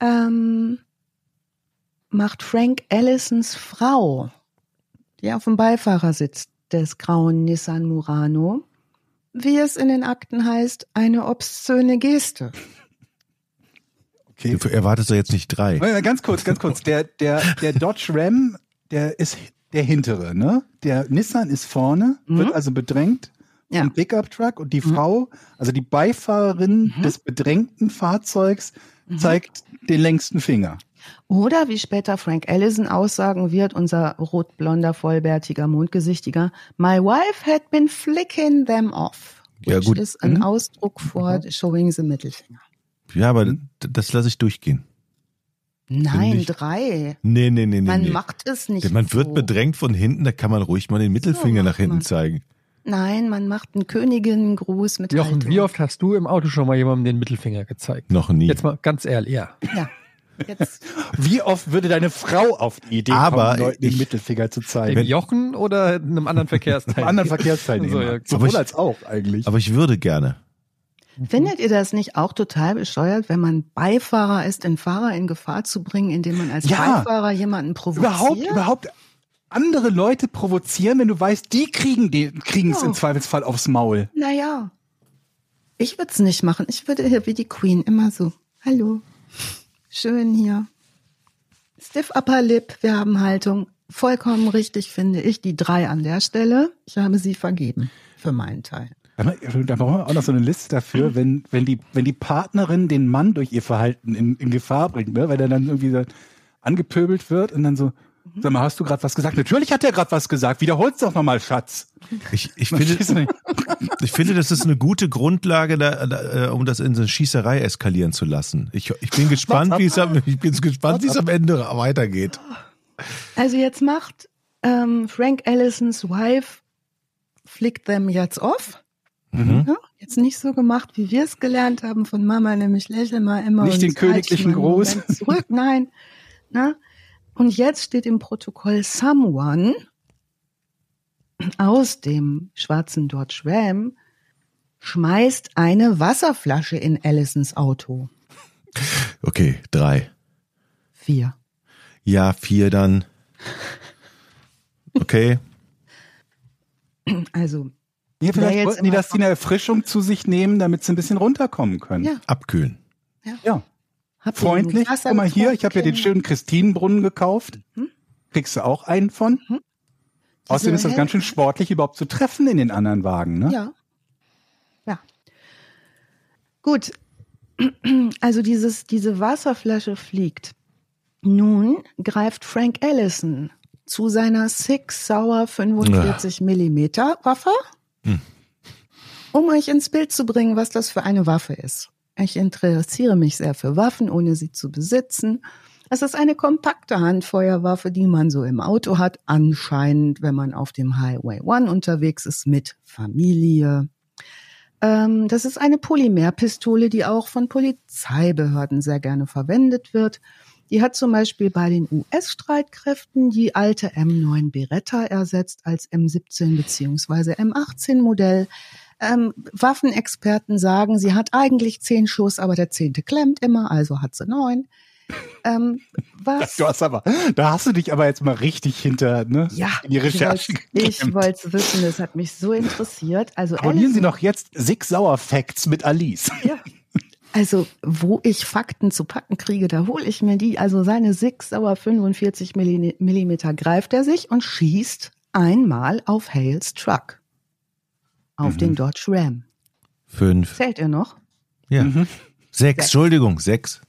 ähm, macht Frank Allisons Frau, die auf dem Beifahrersitz des grauen Nissan Murano, wie es in den Akten heißt, eine obszöne Geste. Okay. Du erwartest doch jetzt nicht drei. Ganz kurz, ganz kurz. Der, der, der Dodge Ram, der ist der hintere, ne? Der Nissan ist vorne, Mhm. wird also bedrängt Ja. vom Pickup-Truck und die Mhm. Frau, also die Beifahrerin Mhm. des bedrängten Fahrzeugs, Mhm. zeigt den längsten Finger. Oder wie später Frank Allison aussagen wird, unser rotblonder, vollbärtiger, mondgesichtiger, My wife had been flicking them off. Ja, Which gut. ist ein Mhm. Ausdruck for showing the Mittelfinger. Ja, aber d- das lasse ich durchgehen. Nein, ich- drei. Nee, nee, nee, nee. Man nee. macht es nicht Man wird so. bedrängt von hinten, da kann man ruhig mal den Mittelfinger nach macht hinten man. zeigen. Nein, man macht einen Königinnengruß mit Jochen, Haltung. wie oft hast du im Auto schon mal jemandem den Mittelfinger gezeigt? Noch nie. Jetzt mal ganz ehrlich, ja. Ja. Jetzt, Wie oft würde deine Frau auf die Idee Aber kommen, Leuten den Mittelfinger zu Dem zeigen? Jochen oder einem anderen Verkehrsteilnehmer? Einem anderen Verkehrsteilnehmer. So, ja. Sowohl ich- als auch eigentlich. Aber ich würde gerne. Findet ihr das nicht auch total bescheuert, wenn man Beifahrer ist, den Fahrer in Gefahr zu bringen, indem man als Ja. Beifahrer jemanden provoziert? überhaupt, überhaupt andere Leute provozieren, wenn du weißt, die kriegen es Ja. im Zweifelsfall aufs Maul. Naja, ich würde es nicht machen. Ich würde hier wie die Queen immer so, hallo, schön hier. Stiff Upper Lip, wir haben Haltung. Vollkommen richtig, finde ich. Die drei an der Stelle. Ich habe sie vergeben. Für meinen Teil. Da brauchen wir auch noch so eine Liste dafür, wenn, wenn, die, wenn die Partnerin den Mann durch ihr Verhalten in, in Gefahr bringt, ne? weil er dann irgendwie so angepöbelt wird und dann so, sag mal, hast du gerade was gesagt? Natürlich hat er gerade was gesagt. Wiederhol's doch nochmal, Schatz. Ich, ich, finde, ich finde, das ist eine gute Grundlage, da, da, äh, um das in so eine Schießerei eskalieren zu lassen. Ich, ich bin gespannt, wie es am, ich bin gespannt, wie es am Ende weitergeht. Also jetzt macht ähm, Frank Allisons Wife flickt them jetzt off. Mhm. Ja, jetzt nicht so gemacht, wie wir es gelernt haben von Mama, nämlich lächel mal immer. Nicht den halt königlichen Gruß. Zurück, nein. Na? Und jetzt steht im Protokoll someone aus dem schwarzen Dodge Ram schmeißt eine Wasserflasche in Allisons Auto. Okay, drei. Vier. Ja, vier dann. Okay. Also, Ja, vielleicht jetzt wollten die immer das die eine Erfrischung zu sich nehmen, damit sie ein bisschen runterkommen können. Ja. Abkühlen. ja. ihr Freundlich. Guck mal hier, ich habe ja den schönen Christinenbrunnen gekauft. Mhm. Kriegst du auch einen von? Außerdem ist das ganz schön sportlich, überhaupt zu treffen in den anderen Wagen. Ne? Ja. Ja. Gut. Also dieses, diese Wasserflasche fliegt. Nun greift Frank Ellison zu seiner Six Sauer 45 Millimeter Waffe, Um euch ins Bild zu bringen, was das für eine Waffe ist. Ich interessiere mich sehr für Waffen, ohne sie zu besitzen. Es ist eine kompakte Handfeuerwaffe, die man so im Auto hat, anscheinend, wenn man auf dem Highway One unterwegs ist mit Familie. Ähm, das ist eine Polymerpistole, die auch von Polizeibehörden sehr gerne verwendet wird. Die hat zum Beispiel bei den US-Streitkräften die alte M9 Beretta ersetzt als M17 beziehungsweise M18 Modell. Ähm, Waffenexperten sagen, sie hat eigentlich zehn Schuss, aber der zehnte klemmt immer, also hat sie neun. Ähm, was? Du hast aber, da hast du dich aber jetzt mal richtig hinter ne, Ja, in die Recherche ich wollte es wissen, das hat mich so interessiert. Also Abonnieren Sie Alison- doch jetzt Six Sauer Facts mit Alice. Ja. Also, wo ich Fakten zu packen kriege, da hole ich mir die. Also seine Six Sauer 45 Milli- Millimeter greift er sich und schießt einmal auf Hales Truck. Auf Mhm. den Dodge Ram. Fünf. Zählt er noch? Ja. Mhm. Sechs. Entschuldigung, sechs.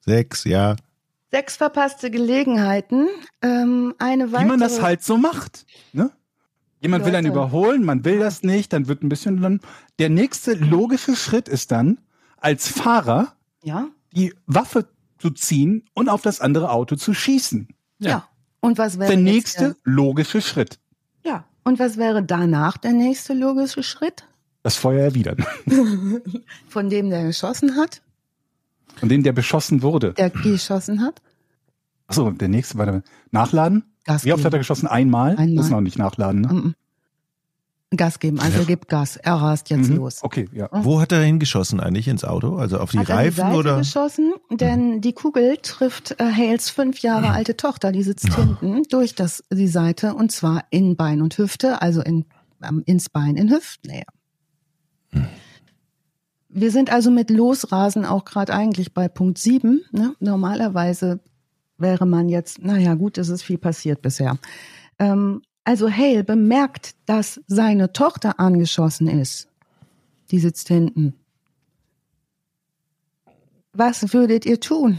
Sechs, ja. Sechs verpasste Gelegenheiten. Ähm, eine weitere. Wie man das halt so macht. Ne? Jemand will einen Leute. überholen, man will das nicht, dann wird ein bisschen dann. Der nächste logische Schritt ist dann, als Fahrer Ja. die Waffe zu ziehen und auf das andere Auto zu schießen. Ja. Und was wäre Der jetzt nächste logische Schritt. Ja. Und was wäre danach der nächste logische Schritt? Das Feuer erwidern. Von dem, der geschossen hat, Von dem, der beschossen wurde. der geschossen hat? Achso, der nächste war der Nachladen. Gas Wie oft hat er geschossen? Einmal? Einmal. Das ist noch nicht nachladen, ne? Mm, mm. Gas geben, also gib Gas. Er rast jetzt Mhm. los. Okay, ja. Wo hat er hingeschossen eigentlich ins Auto? Also auf die Hat an Reifen Seite oder? geschossen, denn die Kugel trifft äh, Hales fünf Jahre alte Tochter, die sitzt hinten durch das, die Seite und zwar in Bein und Hüfte, also in, ähm, ins Bein in Hüftnähe. Wir sind also mit Losrasen auch gerade eigentlich bei Punkt sieben. Ne? Normalerweise wäre man jetzt, naja gut, es ist viel passiert bisher. Ähm, also Hale bemerkt, dass seine Tochter angeschossen ist. Die sitzt hinten. Was würdet ihr tun?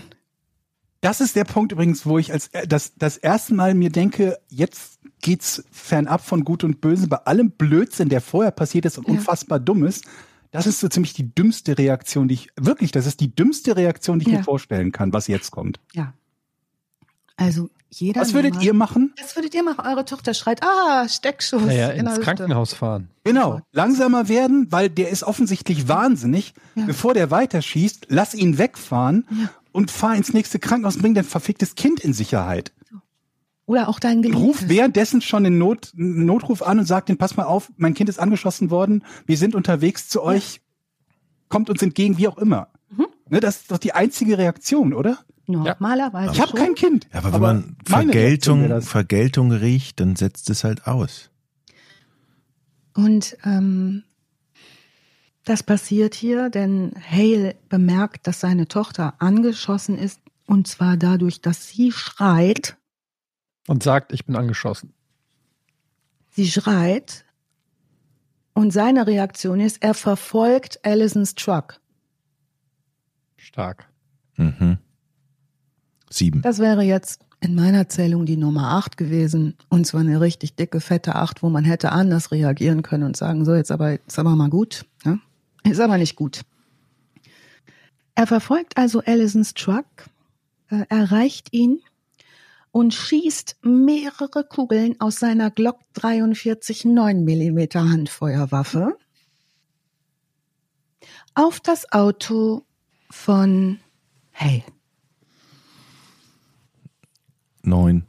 Das ist der Punkt übrigens, wo ich als das, das erste Mal mir denke, jetzt geht's fernab von Gut und Böse bei allem Blödsinn, der vorher passiert ist und Ja. unfassbar dumm ist. Das ist so ziemlich die dümmste Reaktion, die ich, wirklich, das ist die dümmste Reaktion, die ich Ja. mir vorstellen kann, was jetzt kommt. Ja. Also jeder. Was würdet normal- ihr machen? Was würdet ihr machen? Eure Tochter schreit, ah, Steckschuss. Naja, in ins Hüfte. Krankenhaus fahren. Genau, langsamer werden, weil der ist offensichtlich wahnsinnig. Ja. Bevor der weiterschießt, lass ihn wegfahren Ja. und fahr ins nächste Krankenhaus und bring dein verficktes Kind in Sicherheit. Oder auch dein Ruf Geliebtes. währenddessen schon den Not, Notruf an und sag den, pass mal auf, mein Kind ist angeschossen worden, wir sind unterwegs zu euch, kommt uns entgegen, wie auch immer. Mhm. Ne, das ist doch die einzige Reaktion, oder? Normalerweise Ich habe kein Kind. Ja, aber wenn man Vergeltung. Vergeltung riecht, dann setzt es halt aus. Und ähm, das passiert hier, denn Hale bemerkt, dass seine Tochter angeschossen ist. Und zwar dadurch, dass sie schreit. Und sagt, ich bin angeschossen. Sie schreit. Und seine Reaktion ist, er verfolgt Allisons Truck. Stark. Mhm. Sieben. Das wäre jetzt in meiner Zählung die Nummer acht gewesen. Und zwar eine richtig dicke, fette acht, wo man hätte anders reagieren können und sagen, so, jetzt aber, ist aber mal gut. Ja? Ist aber nicht gut. Er verfolgt also Allisons Truck, äh, erreicht ihn und schießt mehrere Kugeln aus seiner Glock 43 9 mm Handfeuerwaffe auf das Auto von Hale. Neun.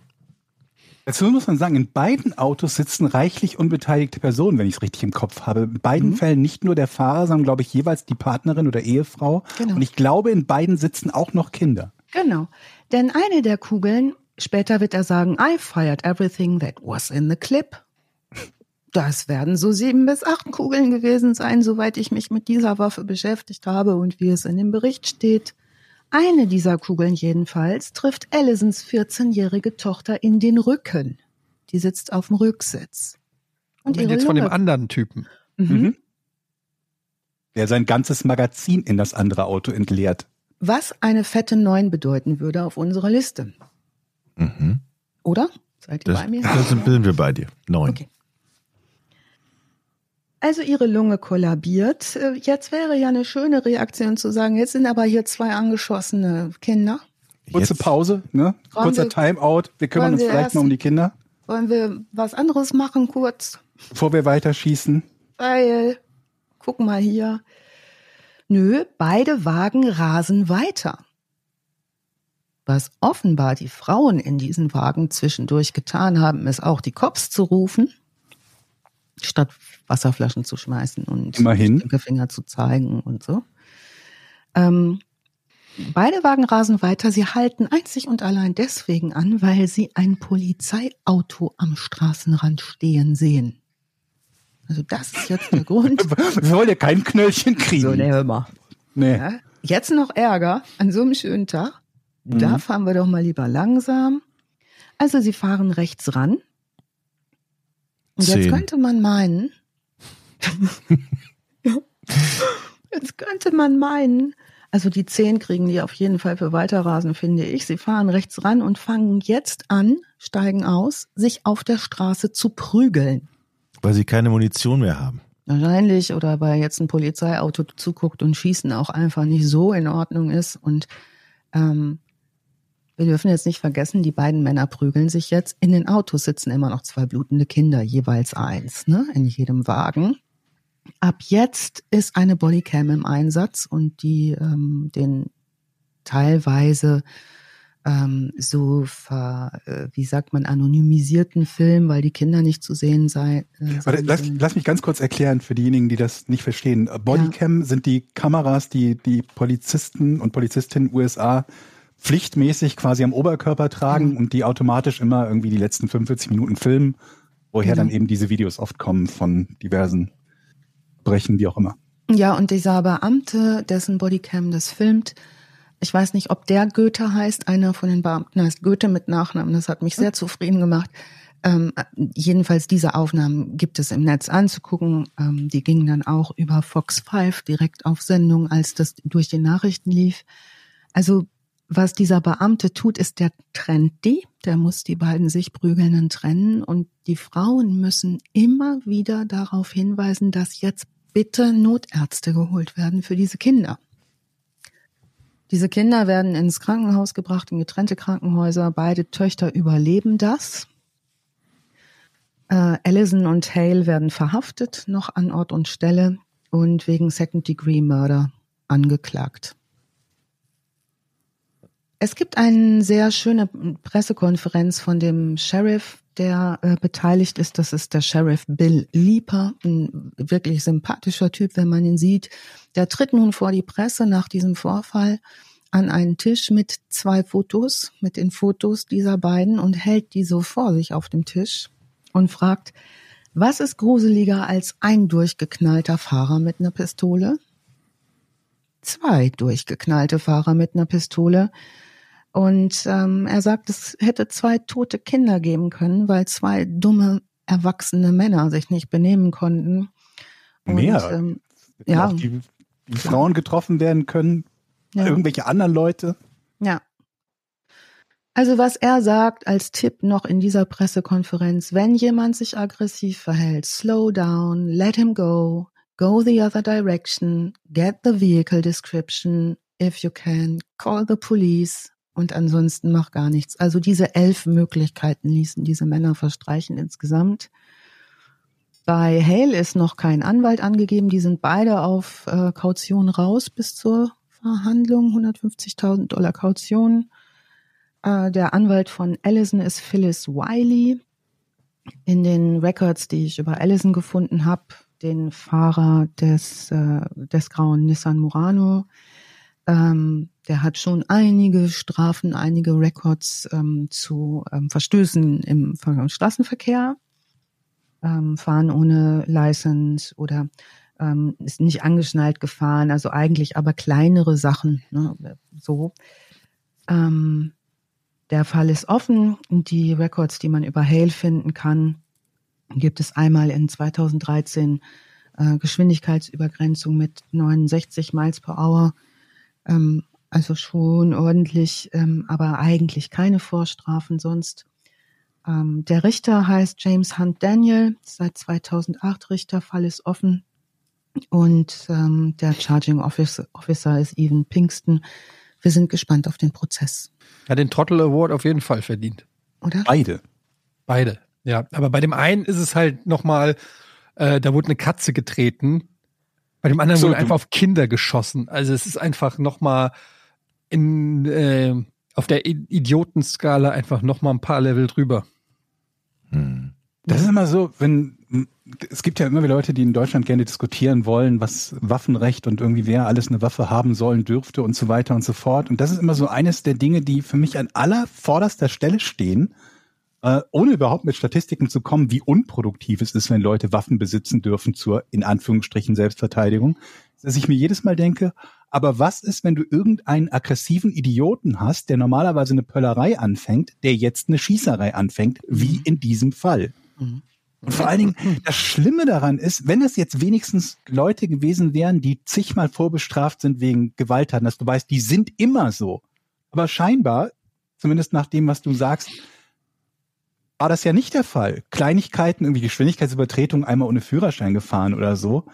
Dazu muss man sagen, in beiden Autos sitzen reichlich unbeteiligte Personen, wenn ich es richtig im Kopf habe. In beiden Mhm. Fällen nicht nur der Fahrer, sondern glaube ich jeweils die Partnerin oder Ehefrau. Genau. Und ich glaube, in beiden sitzen auch noch Kinder. Genau. Denn eine der Kugeln, später wird er sagen, I fired everything that was in the clip. Das werden so sieben bis acht Kugeln gewesen sein, soweit ich mich mit dieser Waffe beschäftigt habe und wie es in dem Bericht steht. Eine dieser Kugeln jedenfalls trifft Allisons 14-jährige Tochter in den Rücken. Die sitzt auf dem Rücksitz. Und Und ihre jetzt von dem Lunge, anderen Typen. mhm. Der sein ganzes Magazin in das andere Auto entleert. was eine fette Neun bedeuten würde auf unserer Liste. Mhm. Oder? Seid ihr Das, bei mir? das sind, sind wir bei dir. Neun. Okay. Also ihre Lunge kollabiert. Äh, Jetzt wäre ja eine schöne Reaktion zu sagen, jetzt sind aber hier zwei angeschossene Kinder. Kurze Pause, ne? Wollen Kurzer wir- Timeout. Wir kümmern uns wir vielleicht erst- mal um die Kinder, Wollen wir was anderes machen kurz? bevor wir weiterschießen. Weil, guck mal hier. Nö, beide Wagen rasen weiter. Was offenbar die Frauen in diesen Wagen zwischendurch getan haben, ist auch die Cops zu rufen, statt Wasserflaschen zu schmeißen und Immerhin. Stinkefinger zu zeigen und so. Ähm, beide Wagen rasen weiter. Sie halten einzig und allein deswegen an, weil sie ein Polizeiauto am Straßenrand stehen sehen. Also das ist jetzt der Grund. Wir wollen ja kein Knöllchen kriegen. So, ne, hör mal. nee. Ja, jetzt noch Ärger an so einem schönen Tag. Da Mhm. fahren wir doch mal lieber langsam. Also sie fahren rechts ran. Und jetzt Zehn. könnte man meinen, jetzt könnte man meinen, also die zehn kriegen die auf jeden Fall für Weiterrasen, finde ich. Sie fahren rechts ran und fangen jetzt an, steigen aus, sich auf der Straße zu prügeln. Weil sie keine Munition mehr haben. Wahrscheinlich oder weil jetzt ein Polizeiauto zuguckt und Schießen auch einfach nicht so in Ordnung ist. Und ähm, wir dürfen jetzt nicht vergessen, die beiden Männer prügeln sich jetzt. In den Autos sitzen immer noch zwei blutende Kinder, jeweils eins, ne, in jedem Wagen. Ab jetzt ist eine Bodycam im Einsatz und die ähm, den teilweise ähm, so ver, äh, wie sagt man anonymisierten Film, weil die Kinder nicht zu sehen sei, äh, Warte, sein lass, lass mich ganz kurz erklären für diejenigen, die das nicht verstehen. Bodycam sind die Kameras, die die Polizisten und Polizistinnen USA pflichtmäßig quasi am Oberkörper tragen Mhm. und die automatisch immer irgendwie die letzten 45 Minuten filmen, woher Genau. dann eben diese Videos oft kommen von diversen Brechen, wie auch immer. Ja, und dieser Beamte, dessen Bodycam das filmt, ich weiß nicht, ob der Goethe heißt, einer von den Beamten heißt Goethe mit Nachnamen, das hat mich sehr zufrieden gemacht. Ähm, jedenfalls diese Aufnahmen gibt es im Netz anzugucken. Ähm, die gingen dann auch über Fox 5 direkt auf Sendung, als das durch die Nachrichten lief. Also was dieser Beamte tut, ist, der trennt die, der muss die beiden sich prügelnden trennen und die Frauen müssen immer wieder darauf hinweisen, dass jetzt bitte Notärzte geholt werden für diese Kinder. Diese Kinder werden ins Krankenhaus gebracht, in getrennte Krankenhäuser. Beide Töchter überleben das. Äh, Allison und Hale werden verhaftet, noch an Ort und Stelle und wegen Second Degree Murder angeklagt. Es gibt eine sehr schöne Pressekonferenz von dem Sheriff, der äh, beteiligt ist. Das ist der Sheriff Bill Leeper, ein wirklich sympathischer Typ, wenn man ihn sieht. Der tritt nun vor die Presse nach diesem Vorfall an einen Tisch mit zwei Fotos, mit den Fotos dieser beiden und hält die so vor sich auf dem Tisch und fragt, was ist gruseliger als ein durchgeknallter Fahrer mit einer Pistole? Zwei durchgeknallte Fahrer mit einer Pistole. Und ähm, er sagt, es hätte zwei tote Kinder geben können, weil zwei dumme, erwachsene Männer sich nicht benehmen konnten. Und, Mehr? Ähm, Ja. Die, die Frauen getroffen werden können, ja. irgendwelche anderen Leute. Ja. Also was er sagt als Tipp noch in dieser Pressekonferenz, wenn jemand sich aggressiv verhält, slow down, let him go, go the other direction, get the vehicle description, if you can, call the police und ansonsten mach gar nichts. Also diese elf Möglichkeiten ließen diese Männer verstreichen insgesamt. Bei Hale ist noch kein Anwalt angegeben. Die sind beide auf äh, Kaution raus bis zur Verhandlung. 150.000 Dollar Kaution. Äh, der Anwalt von Allison ist Phyllis Wiley. In den Records, die ich über Allison gefunden habe, den Fahrer des, äh, des grauen Nissan Murano, ähm, der hat schon einige Strafen, einige Records ähm, zu ähm, Verstößen im Straßenverkehr, ähm, fahren ohne License oder ähm, ist nicht angeschnallt gefahren, also eigentlich aber kleinere Sachen, ne, so. Ähm, der Fall ist offen die Records, die man über Hale finden kann, gibt es einmal in 2013 äh, Geschwindigkeitsübergrenzung mit 69 Miles per Hour, ähm, also schon ordentlich, ähm, aber eigentlich keine Vorstrafen sonst. Ähm, der Richter heißt James Hunt Daniel, seit 2008 Richter, Fall ist offen. Und ähm, der Charging Officer, Officer ist Evan Pinkston. Wir sind gespannt auf den Prozess. Ja, den Trottel Award auf jeden Fall verdient. Oder? Beide. Beide. Ja, aber bei dem einen ist es halt nochmal, äh, da wurde eine Katze getreten. Bei dem anderen So, wurde einfach auf Kinder geschossen. Also es ist einfach nochmal in, äh, auf der Idiotenskala einfach nochmal ein paar Level drüber. Hm. Das ist immer so, wenn es gibt ja immer wieder Leute, die in Deutschland gerne diskutieren wollen, was Waffenrecht und irgendwie wer alles eine Waffe haben sollen dürfte und so weiter und so fort. Und das ist immer so eines der Dinge, die für mich an aller vorderster Stelle stehen, äh, ohne überhaupt mit Statistiken zu kommen, wie unproduktiv es ist, wenn Leute Waffen besitzen dürfen zur in Anführungsstrichen Selbstverteidigung. Dass ich mir jedes Mal denke, aber was ist, wenn du irgendeinen aggressiven Idioten hast, der normalerweise eine Pöllerei anfängt, der jetzt eine Schießerei anfängt, wie in diesem Fall? Mhm. Und vor allen Dingen, das Schlimme daran ist, wenn es jetzt wenigstens Leute gewesen wären, die zigmal vorbestraft sind wegen Gewalttaten, dass du weißt, die sind immer so. Aber scheinbar, zumindest nach dem, was du sagst, war das ja nicht der Fall. Kleinigkeiten, irgendwie Geschwindigkeitsübertretung, einmal ohne Führerschein gefahren oder so,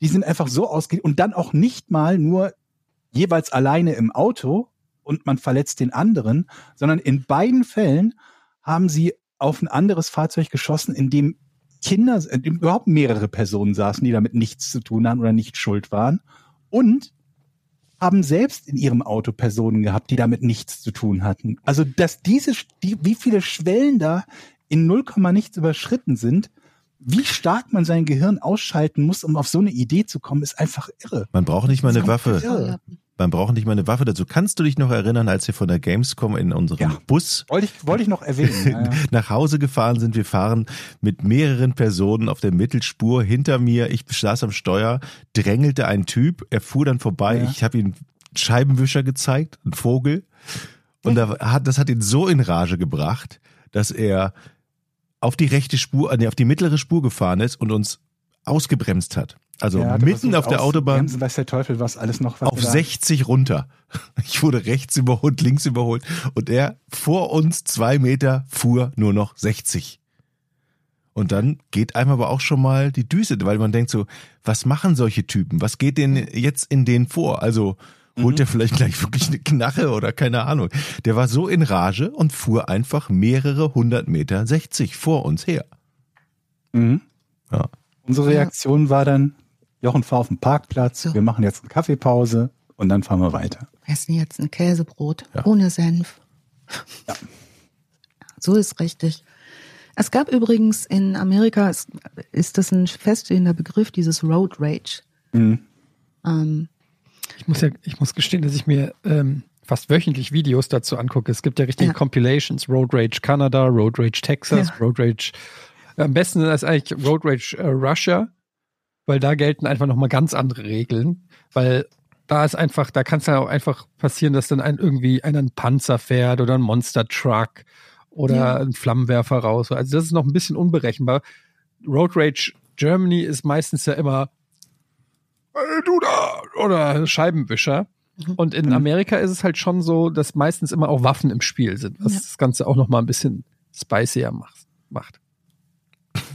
die sind einfach so ausgelegt und dann auch nicht mal nur jeweils alleine im Auto und man verletzt den anderen, sondern in beiden Fällen haben sie auf ein anderes Fahrzeug geschossen, in dem Kinder, in dem überhaupt mehrere Personen saßen, die damit nichts zu tun haben oder nicht schuld waren und haben selbst in ihrem Auto Personen gehabt, die damit nichts zu tun hatten. Also, dass diese, die, wie viele Schwellen da in 0, nichts überschritten sind, wie stark man sein Gehirn ausschalten muss, um auf so eine Idee zu kommen, ist einfach irre. Man braucht nicht mal eine Waffe. Man braucht nicht mal eine Waffe dazu. Kannst du dich noch erinnern, als wir von der Gamescom in unserem Ja. Bus Wollte ich, wollte ich noch erwähnen. Ja, ja. nach Hause gefahren sind. Wir fahren mit mehreren Personen auf der Mittelspur. Hinter mir, ich saß am Steuer, drängelte ein Typ. Er fuhr dann vorbei. Ich habe ihm einen Scheibenwischer gezeigt, einen Vogel. Und das hat ihn so in Rage gebracht, dass er auf die rechte Spur, nee, auf die mittlere Spur gefahren ist und uns ausgebremst hat. Also Ja, er mitten auf der Autobahn auszubremsen, Weiß der Teufel, was alles noch was auf er da- 60 runter. Ich wurde rechts überholt, links überholt und er vor uns zwei Meter fuhr nur noch 60. Und dann geht einem aber auch schon mal die Düse, weil man denkt so, was machen solche Typen? Was geht denn jetzt in denen vor? Also holt Mhm. der vielleicht gleich wirklich eine Knarre oder keine Ahnung. Der war so in Rage und fuhr einfach mehrere hundert Meter 60 vor uns her. Mhm. Ja. Unsere Reaktion war dann, Jochen, fahr auf den Parkplatz, So. wir machen jetzt eine Kaffeepause und dann fahren wir weiter. Essen jetzt ein Käsebrot Ja. ohne Senf. Ja. So ist richtig. Es gab übrigens in Amerika, ist, ist das ein feststehender Begriff, dieses Road Rage. Mhm. Ähm, Ich muss ja, ich muss gestehen, dass ich mir ähm, fast wöchentlich Videos dazu angucke. Es gibt ja richtige Ja. Compilations, Road Rage Canada, Road Rage Texas, Ja. Road Rage. Am besten ist eigentlich Road Rage äh, Russia, weil da gelten einfach nochmal ganz andere Regeln, weil da ist einfach, da kann es ja auch einfach passieren, dass dann ein irgendwie einer einen Panzer fährt oder ein Monster Truck oder Ja. ein Flammenwerfer raus. Also das ist noch ein bisschen unberechenbar. Road Rage Germany ist meistens ja immer "Hey, du da oder Scheibenwischer. Mhm. Und in Amerika ist es halt schon so, dass meistens immer auch Waffen im Spiel sind, was Ja. das Ganze auch noch mal ein bisschen spicier macht.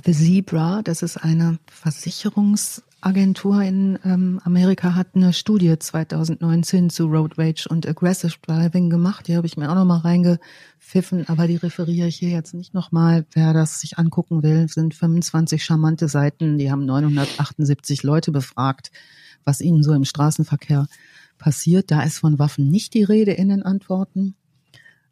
The Zebra, das ist eine Versicherungsagentur in ähm, Amerika, hat eine Studie 2019 zu Road Rage und Aggressive Driving gemacht. Die habe ich mir auch nochmal reingepfiffen, aber die referiere ich hier jetzt nicht nochmal. Wer das sich angucken will, sind 25 charmante Seiten. Die haben 978 Leute befragt, was ihnen so im Straßenverkehr passiert. Da ist von Waffen nicht die Rede in den Antworten.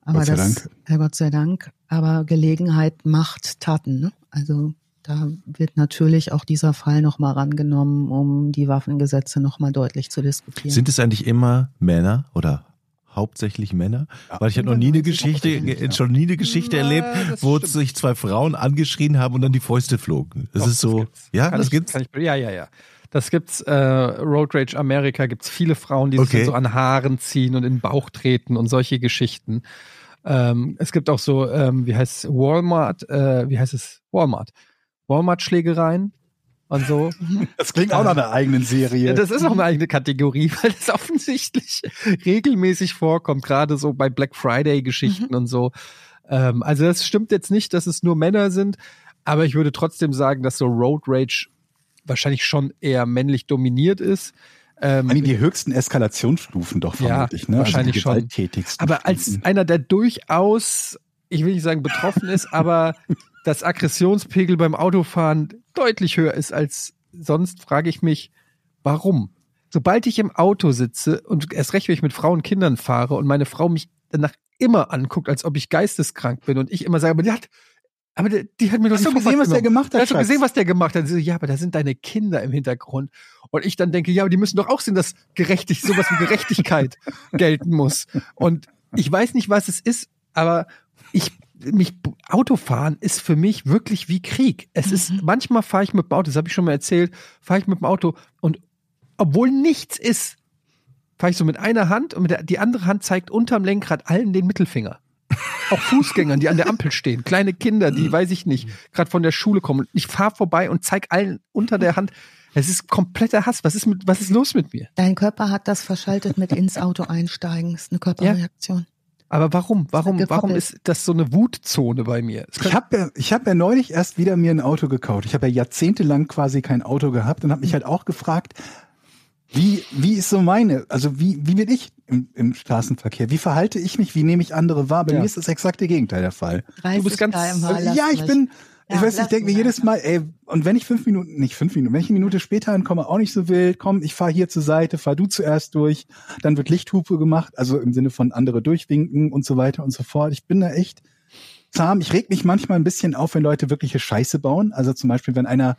Aber Gott sei das, Dank. Ja, Gott sei Dank. Aber Gelegenheit macht Taten. Ne? Also da wird natürlich auch dieser Fall nochmal rangenommen, um die Waffengesetze nochmal deutlich zu diskutieren. Sind es eigentlich immer Männer oder hauptsächlich Männer? Weil ich habe noch nie eine 95 Geschichte, ja. schon nie eine Geschichte Na, erlebt, das wo stimmt. sich zwei Frauen angeschrien haben und dann die Fäuste flogen. Das Doch, ist so, gibt's. ja, Kann das ich, gibt's. Kann ich, ja, ja, ja. Das gibt's, äh, Road Rage America gibt's viele Frauen, die sich Okay. dann so an Haaren ziehen und in den Bauch treten und solche Geschichten. Ähm, es gibt auch so, ähm, wie heißt es, Walmart, äh, wie heißt es, Walmart. Walmart-Schlägereien und so. Das klingt auch nach einer eigenen Serie. Ja, das ist auch eine eigene Kategorie, weil das offensichtlich regelmäßig vorkommt, gerade so bei Black Friday-Geschichten und so. Ähm, also das stimmt jetzt nicht, dass es nur Männer sind, aber ich würde trotzdem sagen, dass so Road Rage wahrscheinlich schon eher männlich dominiert ist. Ähm, Eigentlich die höchsten Eskalationsstufen doch Ja, vermutlich, ne? wahrscheinlich also schon. gewalttätigsten aber als Stufen. einer, der durchaus, ich will nicht sagen betroffen ist, aber das Aggressionspegel beim Autofahren deutlich höher ist als sonst, frage ich mich, warum? Sobald ich im Auto sitze und erst recht, wenn ich mit Frauen und Kindern fahre und meine Frau mich danach immer anguckt, als ob ich geisteskrank bin und ich immer sage, aber die hat, aber die, die hat mir doch Hast die du gesehen, was der gemacht hat? Hast du gesehen, was der gemacht hat? Sie so, ja, aber da sind deine Kinder im Hintergrund. Und ich dann denke, ja, aber die müssen doch auch sehen, dass gerechtig, sowas wie Gerechtigkeit gelten muss. Und ich weiß nicht, was es ist, aber ich, mich, Autofahren ist für mich wirklich wie Krieg. Es ist, manchmal fahre ich mit dem Auto, das habe ich schon mal erzählt, fahre ich mit dem Auto und obwohl nichts ist, fahre ich so mit einer Hand und mit der, die andere Hand zeigt unterm Lenkrad allen den Mittelfinger. Auch Fußgängern, die an der Ampel stehen, kleine Kinder, die, weiß ich nicht, gerade von der Schule kommen. Ich fahre vorbei und zeig allen unter der Hand. Es ist kompletter Hass. Was ist mit, was ist los mit mir? Dein Körper hat das verschaltet mit ins Auto einsteigen. Das ist eine Körperreaktion. Aber warum? Warum, warum ist das so eine Wutzone bei mir? Ich habe ja, ich hab ja neulich erst wieder mir ein Auto gekauft. Ich habe ja jahrzehntelang quasi kein Auto gehabt und habe mich halt auch gefragt, wie, wie ist so meine, also wie, wie bin ich im, im Straßenverkehr? Wie verhalte ich mich? Wie nehme ich andere wahr? Bei Ja. mir ist das exakte Gegenteil der Fall. 30 bist ganz- km/h ja, ich bin, ich Ja, weiß, ich denke mir jedes. Mal, ey, und wenn ich fünf Minuten, nicht fünf Minuten, wenn ich eine Minute später ankomme, auch nicht so wild, komm, ich fahre hier zur Seite, fahr du zuerst durch, dann wird Lichthupe gemacht, also im Sinne von andere durchwinken und so weiter und so fort. Ich bin da echt zahm. Ich reg mich manchmal ein bisschen auf, wenn Leute wirkliche Scheiße bauen. Also zum Beispiel, wenn einer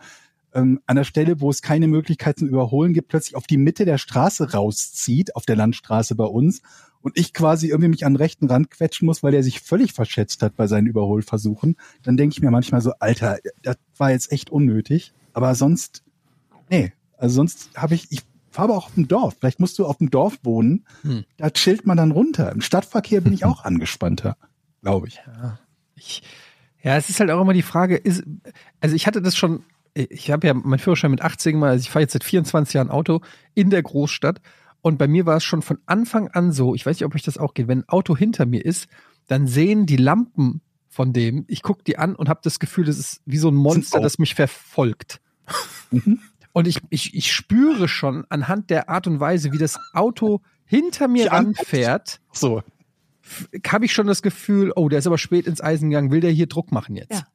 ähm, an der Stelle, wo es keine Möglichkeit zum Überholen gibt, plötzlich auf die Mitte der Straße rauszieht, auf der Landstraße bei uns, und ich quasi irgendwie mich an den rechten Rand quetschen muss, weil der sich völlig verschätzt hat bei seinen Überholversuchen, dann denke ich mir manchmal so, Alter, das war jetzt echt unnötig. Aber sonst, nee, also sonst habe ich, ich fahre aber auch auf dem Dorf. Vielleicht musst du auf dem Dorf wohnen, Hm. da chillt man dann runter. Im Stadtverkehr bin ich auch angespannter, glaube ich. Ja, ich, ja, es ist halt auch immer die Frage, ist, also ich hatte das schon, ich habe ja meinen Führerschein mit 18 mal, also ich fahre jetzt seit 24 Jahren Auto in der Großstadt und bei mir war es schon von Anfang an so, ich weiß nicht, ob euch das auch geht, wenn ein Auto hinter mir ist, dann sehen die Lampen von dem, ich gucke die an und habe das Gefühl, das ist wie so ein Monster, das mich verfolgt. Mhm. Und ich, ich, ich spüre schon anhand der Art und Weise, wie das Auto hinter mir anguckt. ranfährt, So. habe ich schon das Gefühl, oh, der ist aber spät ins Eisen gegangen, will der hier Druck machen jetzt? Ja.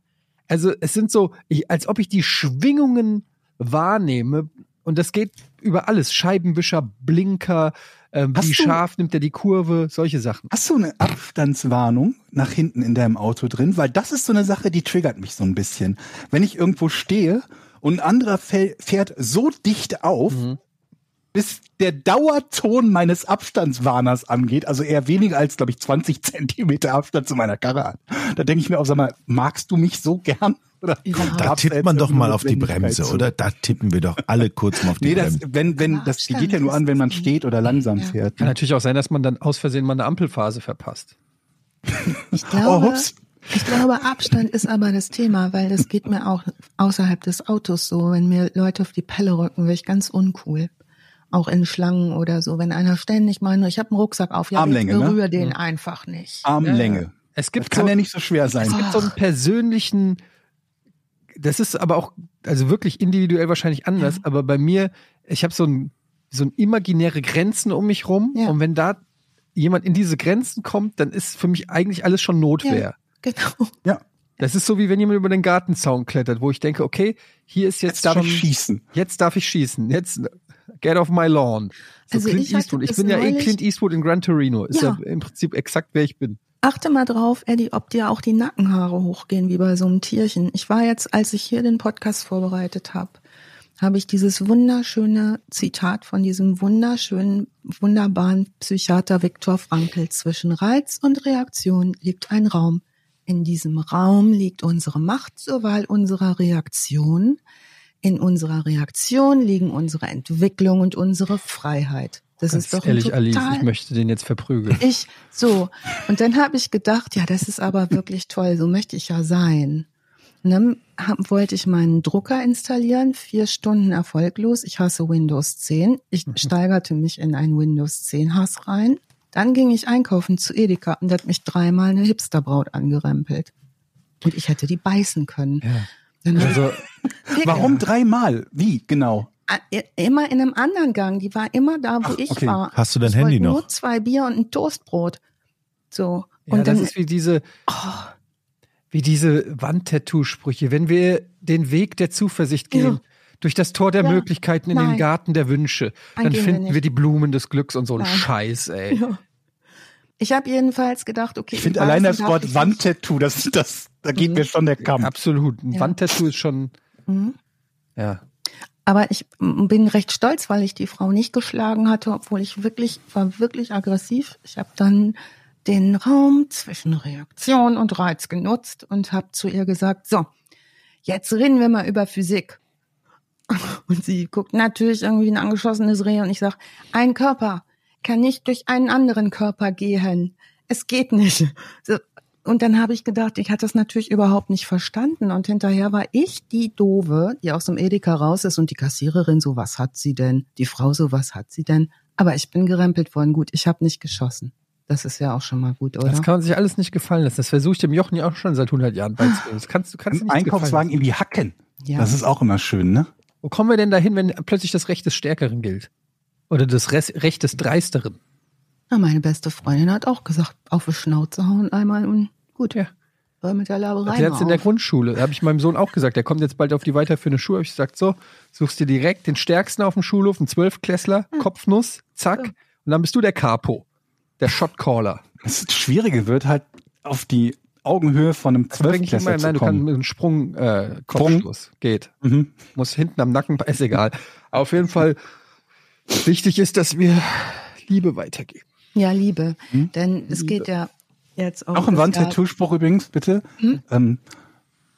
Also es sind so, ich, als ob ich die Schwingungen wahrnehme und das geht über alles. Scheibenwischer, Blinker, ähm, wie scharf nimmt er die Kurve, solche Sachen. Hast du eine Abstandswarnung nach hinten in deinem Auto drin? Weil das ist so eine Sache, die triggert mich so ein bisschen. Wenn ich irgendwo stehe und ein anderer fährt so dicht auf, Mhm. Bis der Dauerton meines Abstandswarners angeht, also eher weniger als, glaube ich, 20 Zentimeter Abstand zu meiner Karre hat. Da denke ich mir auch, sag mal, magst du mich so gern? Oder Überhaupt. Da tippt man doch mal auf die Bremse, zu? oder? Da tippen wir doch alle kurz mal auf die Nee, das, Bremse. wenn, wenn, Aber das die Abstand geht ja nur an, wenn man ist- steht oder langsam Ja. fährt. Kann Ne? natürlich auch sein, dass man dann aus Versehen mal eine Ampelphase verpasst. Ich Oh, glaube, hups. ich glaube, Abstand ist aber das Thema, weil das geht mir auch außerhalb des Autos so. Wenn mir Leute auf die Pelle rücken, wäre ich ganz uncool. Auch in Schlangen oder so. Wenn einer ständig meint, ich habe einen Rucksack auf, ja, Armlänge, ich ne? berühre den einfach nicht. Armlänge. Es Das gibt kann so, ja nicht so schwer sein. Es gibt so einen persönlichen, das ist aber auch, also wirklich individuell wahrscheinlich anders, Ja. aber bei mir, ich habe so ein, so ein imaginäre Grenzen um mich rum Ja. und wenn da jemand in diese Grenzen kommt, dann ist für mich eigentlich alles schon Notwehr. Genau. Ja, Das ist so wie wenn jemand über den Gartenzaun klettert, wo ich denke, okay, hier ist jetzt, jetzt darf ich schießen. jetzt darf ich schießen, jetzt get off my lawn. So Also Clint ich Eastwood. Ich bin ja eh Clint Eastwood in Gran Torino. Ist ja. Ja. im Prinzip exakt wer ich bin. Achte mal drauf, Eddie, ob dir auch die Nackenhaare hochgehen wie bei so einem Tierchen. Ich war jetzt, als ich hier den Podcast vorbereitet habe, habe ich dieses wunderschöne Zitat von diesem wunderschönen, wunderbaren Psychiater Viktor Frankl. Zwischen Reiz und Reaktion liegt ein Raum. In diesem Raum liegt unsere Macht zur Wahl unserer Reaktion. In unserer Reaktion liegen unsere Entwicklung und unsere Freiheit. Das Ganz ist doch ehrlich, ein Alice, total ich möchte den jetzt verprügeln. ich, so. Und dann habe ich gedacht, ja, das ist aber wirklich toll, so möchte ich ja sein. Und dann hab, wollte ich meinen Drucker installieren, vier Stunden erfolglos. Ich hasse Windows 10. Ich steigerte mich in einen Windows 10 Hass rein. Dann ging ich einkaufen zu Edeka und hat mich dreimal eine Hipsterbraut angerempelt. Und ich hätte die beißen können. Ja. Hab Also, Warum dreimal? Wie genau? Ah, Immer in einem anderen Gang. Die war immer da, wo Ach, ich okay. war. Hast du dein ich Handy noch? Nur zwei Bier und ein Toastbrot. So. ja, Und das dann, ist wie diese, oh, wie diese Wandtattoo-Sprüche. Wenn wir den Weg der Zuversicht gehen, Ja. durch das Tor der Ja. Möglichkeiten in den Nein. Garten der Wünsche, Dann dann wir finden wir, nicht. die Blumen des Glücks und so ein. Scheiß, ey. Ja. Ich habe jedenfalls gedacht, okay. Ich finde allein das Wort Wandtattoo, das, das, da geht Mhm. mir schon der Kamm. Absolut. Ein Ja. Wandtattoo ist schon. Mhm. ja. Aber ich bin recht stolz, weil ich die Frau nicht geschlagen hatte, obwohl ich wirklich, war wirklich aggressiv. Ich habe dann den Raum zwischen Reaktion und Reiz genutzt und habe zu ihr gesagt, so, jetzt reden wir mal über Physik. Und sie guckt natürlich irgendwie wie ein angeschossenes Reh und ich sag, ein Körper kann nicht durch einen anderen Körper gehen. Es geht nicht. So. Und dann habe ich gedacht, ich hatte das natürlich überhaupt nicht verstanden. Und hinterher war ich die Dove, die aus dem Edeka raus ist und die Kassiererin so, was hat sie denn? Die Frau so, was hat sie denn? Aber ich bin gerempelt worden. Gut, ich habe nicht geschossen. Das ist ja auch schon mal gut, oder? Das kann man sich alles nicht gefallen lassen. Das versuche ich dem Jochen ja auch schon seit 100 Jahren beizubringen. Das kannst du kannst du Im nicht Einkaufswagen irgendwie hacken. Ja. Das ist auch immer schön, ne? Wo kommen wir denn dahin, wenn plötzlich das Recht des Stärkeren gilt? Oder das Recht des Dreisteren? Na, meine beste Freundin hat auch gesagt, auf die Schnauze hauen einmal und gut. Ja. Mit der Laberei jetzt in der. Grundschule. Da habe ich meinem Sohn auch gesagt, der kommt jetzt bald auf die weiterführende Schule. Hab ich gesagt, so, suchst dir direkt den Stärksten auf dem Schulhof, einen Zwölfklässler, Kopfnuss, zack. Ja. Und dann bist du der Capo, der Shotcaller. Das Schwierige wird halt auf die Augenhöhe von einem Also Zwölfklässler nein, zu du kannst mit einem Sprung, äh, Kopfstoß. Geht. Mhm. Muss hinten am Nacken, ist egal. Auf jeden Fall, wichtig ist, dass wir Liebe weitergeben. Ja, Liebe. Hm? Denn es geht ja jetzt auch. Auch ein das Jahr- Wandtattoo-Spruch übrigens, bitte. Hm? Ähm,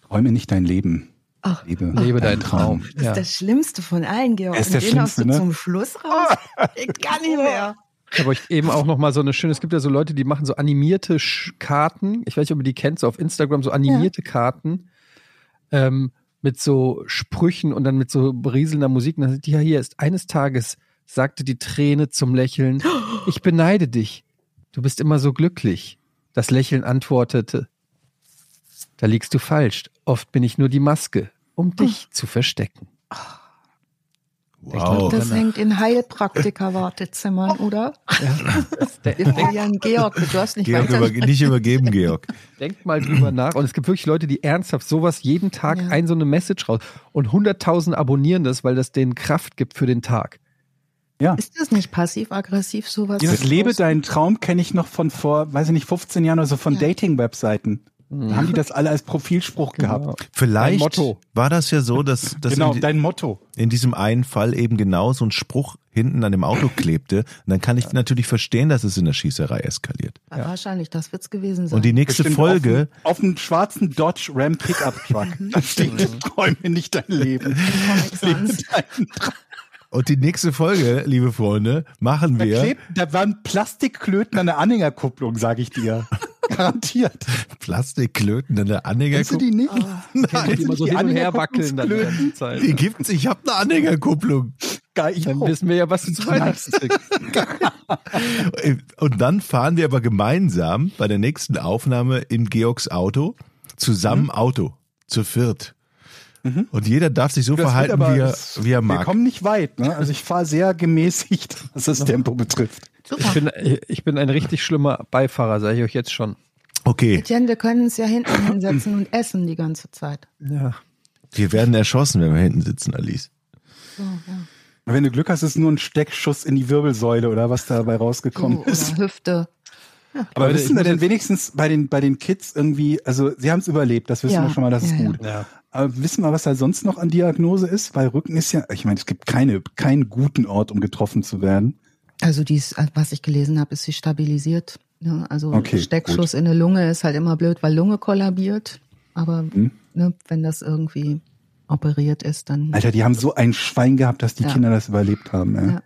träume nicht dein Leben. Ach, Lebe, Lebe deinen Traum. das Ja. ist das Schlimmste von allen, Georg. Er ist Und den Schlimmste, du ne? zum Schluss raus. Ich kann nicht mehr. Ich habe euch eben auch noch mal so eine schöne, es gibt ja so Leute, die machen so animierte Sch- Karten. Ich weiß nicht, ob ihr die kennt, so auf Instagram, so animierte Karten ähm, mit so Sprüchen und dann mit so berieselnder Musik. Und dann sind die ja hier ist eines Tages sagte die Träne zum Lächeln, ich beneide dich. Du bist immer so glücklich. Das Lächeln antwortete, da liegst du falsch. Oft bin ich nur die Maske, um dich zu verstecken. Wow. Das hängt in Heilpraktiker-Wartezimmern, oder? Ja, Wir verlieren Georg, du darfst nicht Georg über, nicht übergeben, Georg. Denkt mal drüber nach. Und es gibt wirklich Leute, die ernsthaft sowas jeden Tag Ja. ein so eine Message raus und 100.000 abonnieren das, weil das denen Kraft gibt für den Tag. Ja. Ist das nicht passiv-aggressiv, sowas? Dieses Lebe deinen Traum kenne ich noch von vor, weiß ich nicht, 15 Jahren oder so von Ja. Dating-Webseiten. Da haben die das alle als Profilspruch Genau. gehabt. Vielleicht war das ja so, dass, dass genau, in, dein Motto. in diesem einen Fall eben genau so ein Spruch hinten an dem Auto klebte. Und dann kann ich natürlich verstehen, dass es in der Schießerei eskaliert. Ja, Wahrscheinlich, das wird's gewesen sein. Und die nächste Bestimmt Folge, Auf, einem- schwarzen Dodge Ram Pickup Truck. da steht, träume nicht dein Leben. Comic Sans. Und die nächste Folge, liebe Freunde, machen Da, wir klebt, da waren Plastikklöten an der Anhängerkupplung, sage ich dir. Garantiert. Plastikklöten in der Kennst du Anhängerkupplung. die nicht? Die, die immer so die hin und her wackeln dann die ganze Zeit. Die gibt's, ich habe eine Anhängerkupplung. Geil, ich Dann auch. wissen wir ja, was du zu Weihnachten. Und dann fahren wir aber gemeinsam bei der nächsten Aufnahme in Georgs Auto zusammen Mhm. Auto, zu viert. Und jeder darf sich so Das verhalten, aber- wie er, wie er Wir mag. kommen nicht weit. Ne? Also ich fahre sehr gemäßigt, was das Tempo betrifft. Ich Super. bin, ich bin ein richtig schlimmer Beifahrer, sage ich euch jetzt schon. Okay, Etienne, wir können uns ja hinten hinsetzen und essen die ganze Zeit. Ja. wir werden erschossen, wenn wir hinten sitzen, Alice. So, ja. Wenn du Glück hast, ist nur ein Steckschuss in die Wirbelsäule oder was dabei rausgekommen ist. oder Hüfte. Aber Leute, wissen ich wir denn wenigstens bei den, bei den Kids irgendwie, also sie haben es überlebt, das wissen Ja, wir schon mal, das ist ja, ja. gut. Ja. Aber wissen wir, was da sonst noch an Diagnose ist? Weil Rücken ist ja, ich meine, es gibt keine, keinen guten Ort, um getroffen zu werden. Also dies, was ich gelesen habe, ist sie stabilisiert. Ja, also Okay, Steckschuss in der Lunge ist halt immer blöd, weil Lunge kollabiert. Aber Hm. ne, wenn das irgendwie operiert ist, dann Alter, die haben so ein Schwein gehabt, dass die Ja. Kinder das überlebt haben. Ja. Ja.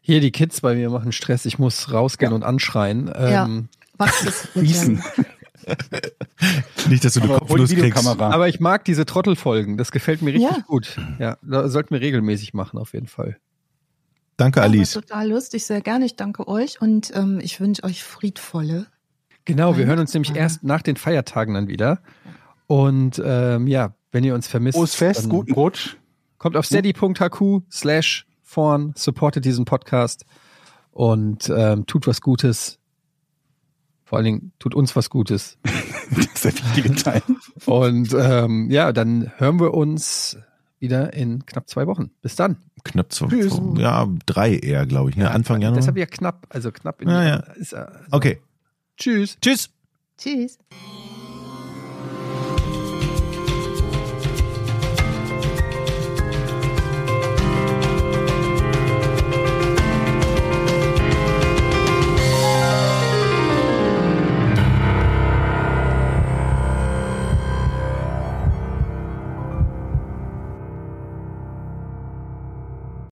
Hier, die Kids bei mir machen Stress. Ich muss rausgehen Ja. und anschreien. Ja. Ähm, mit Gießen. dem- Nicht, dass du eine Kopfnuss kriegst. Videokamera. Aber ich mag diese Trottelfolgen. Das gefällt mir richtig Ja. gut. Ja, da sollten wir regelmäßig machen, auf jeden Fall. Danke, Alice. total lustig, sehr gerne. Ich danke euch und ähm, ich wünsche euch friedvolle. Genau, wir hören uns nämlich erst nach den Feiertagen dann wieder. Und ähm, ja, wenn ihr uns vermisst, Frohes Fest, guten Rutsch. kommt auf steady.hq slash vorn, supportet diesen Podcast und ähm, tut was Gutes. Vor allen Dingen tut uns was Gutes. Das ist der wichtige Teil. Und ähm, ja, dann hören wir uns wieder in knapp zwei Wochen. Bis dann. Knapp zwei, Tschüss. ja, drei eher, glaube ich. Ne? Anfang Januar. Deshalb ja knapp, also knapp in Ja, ja. Ist, also, Okay. Tschüss. Tschüss. Tschüss.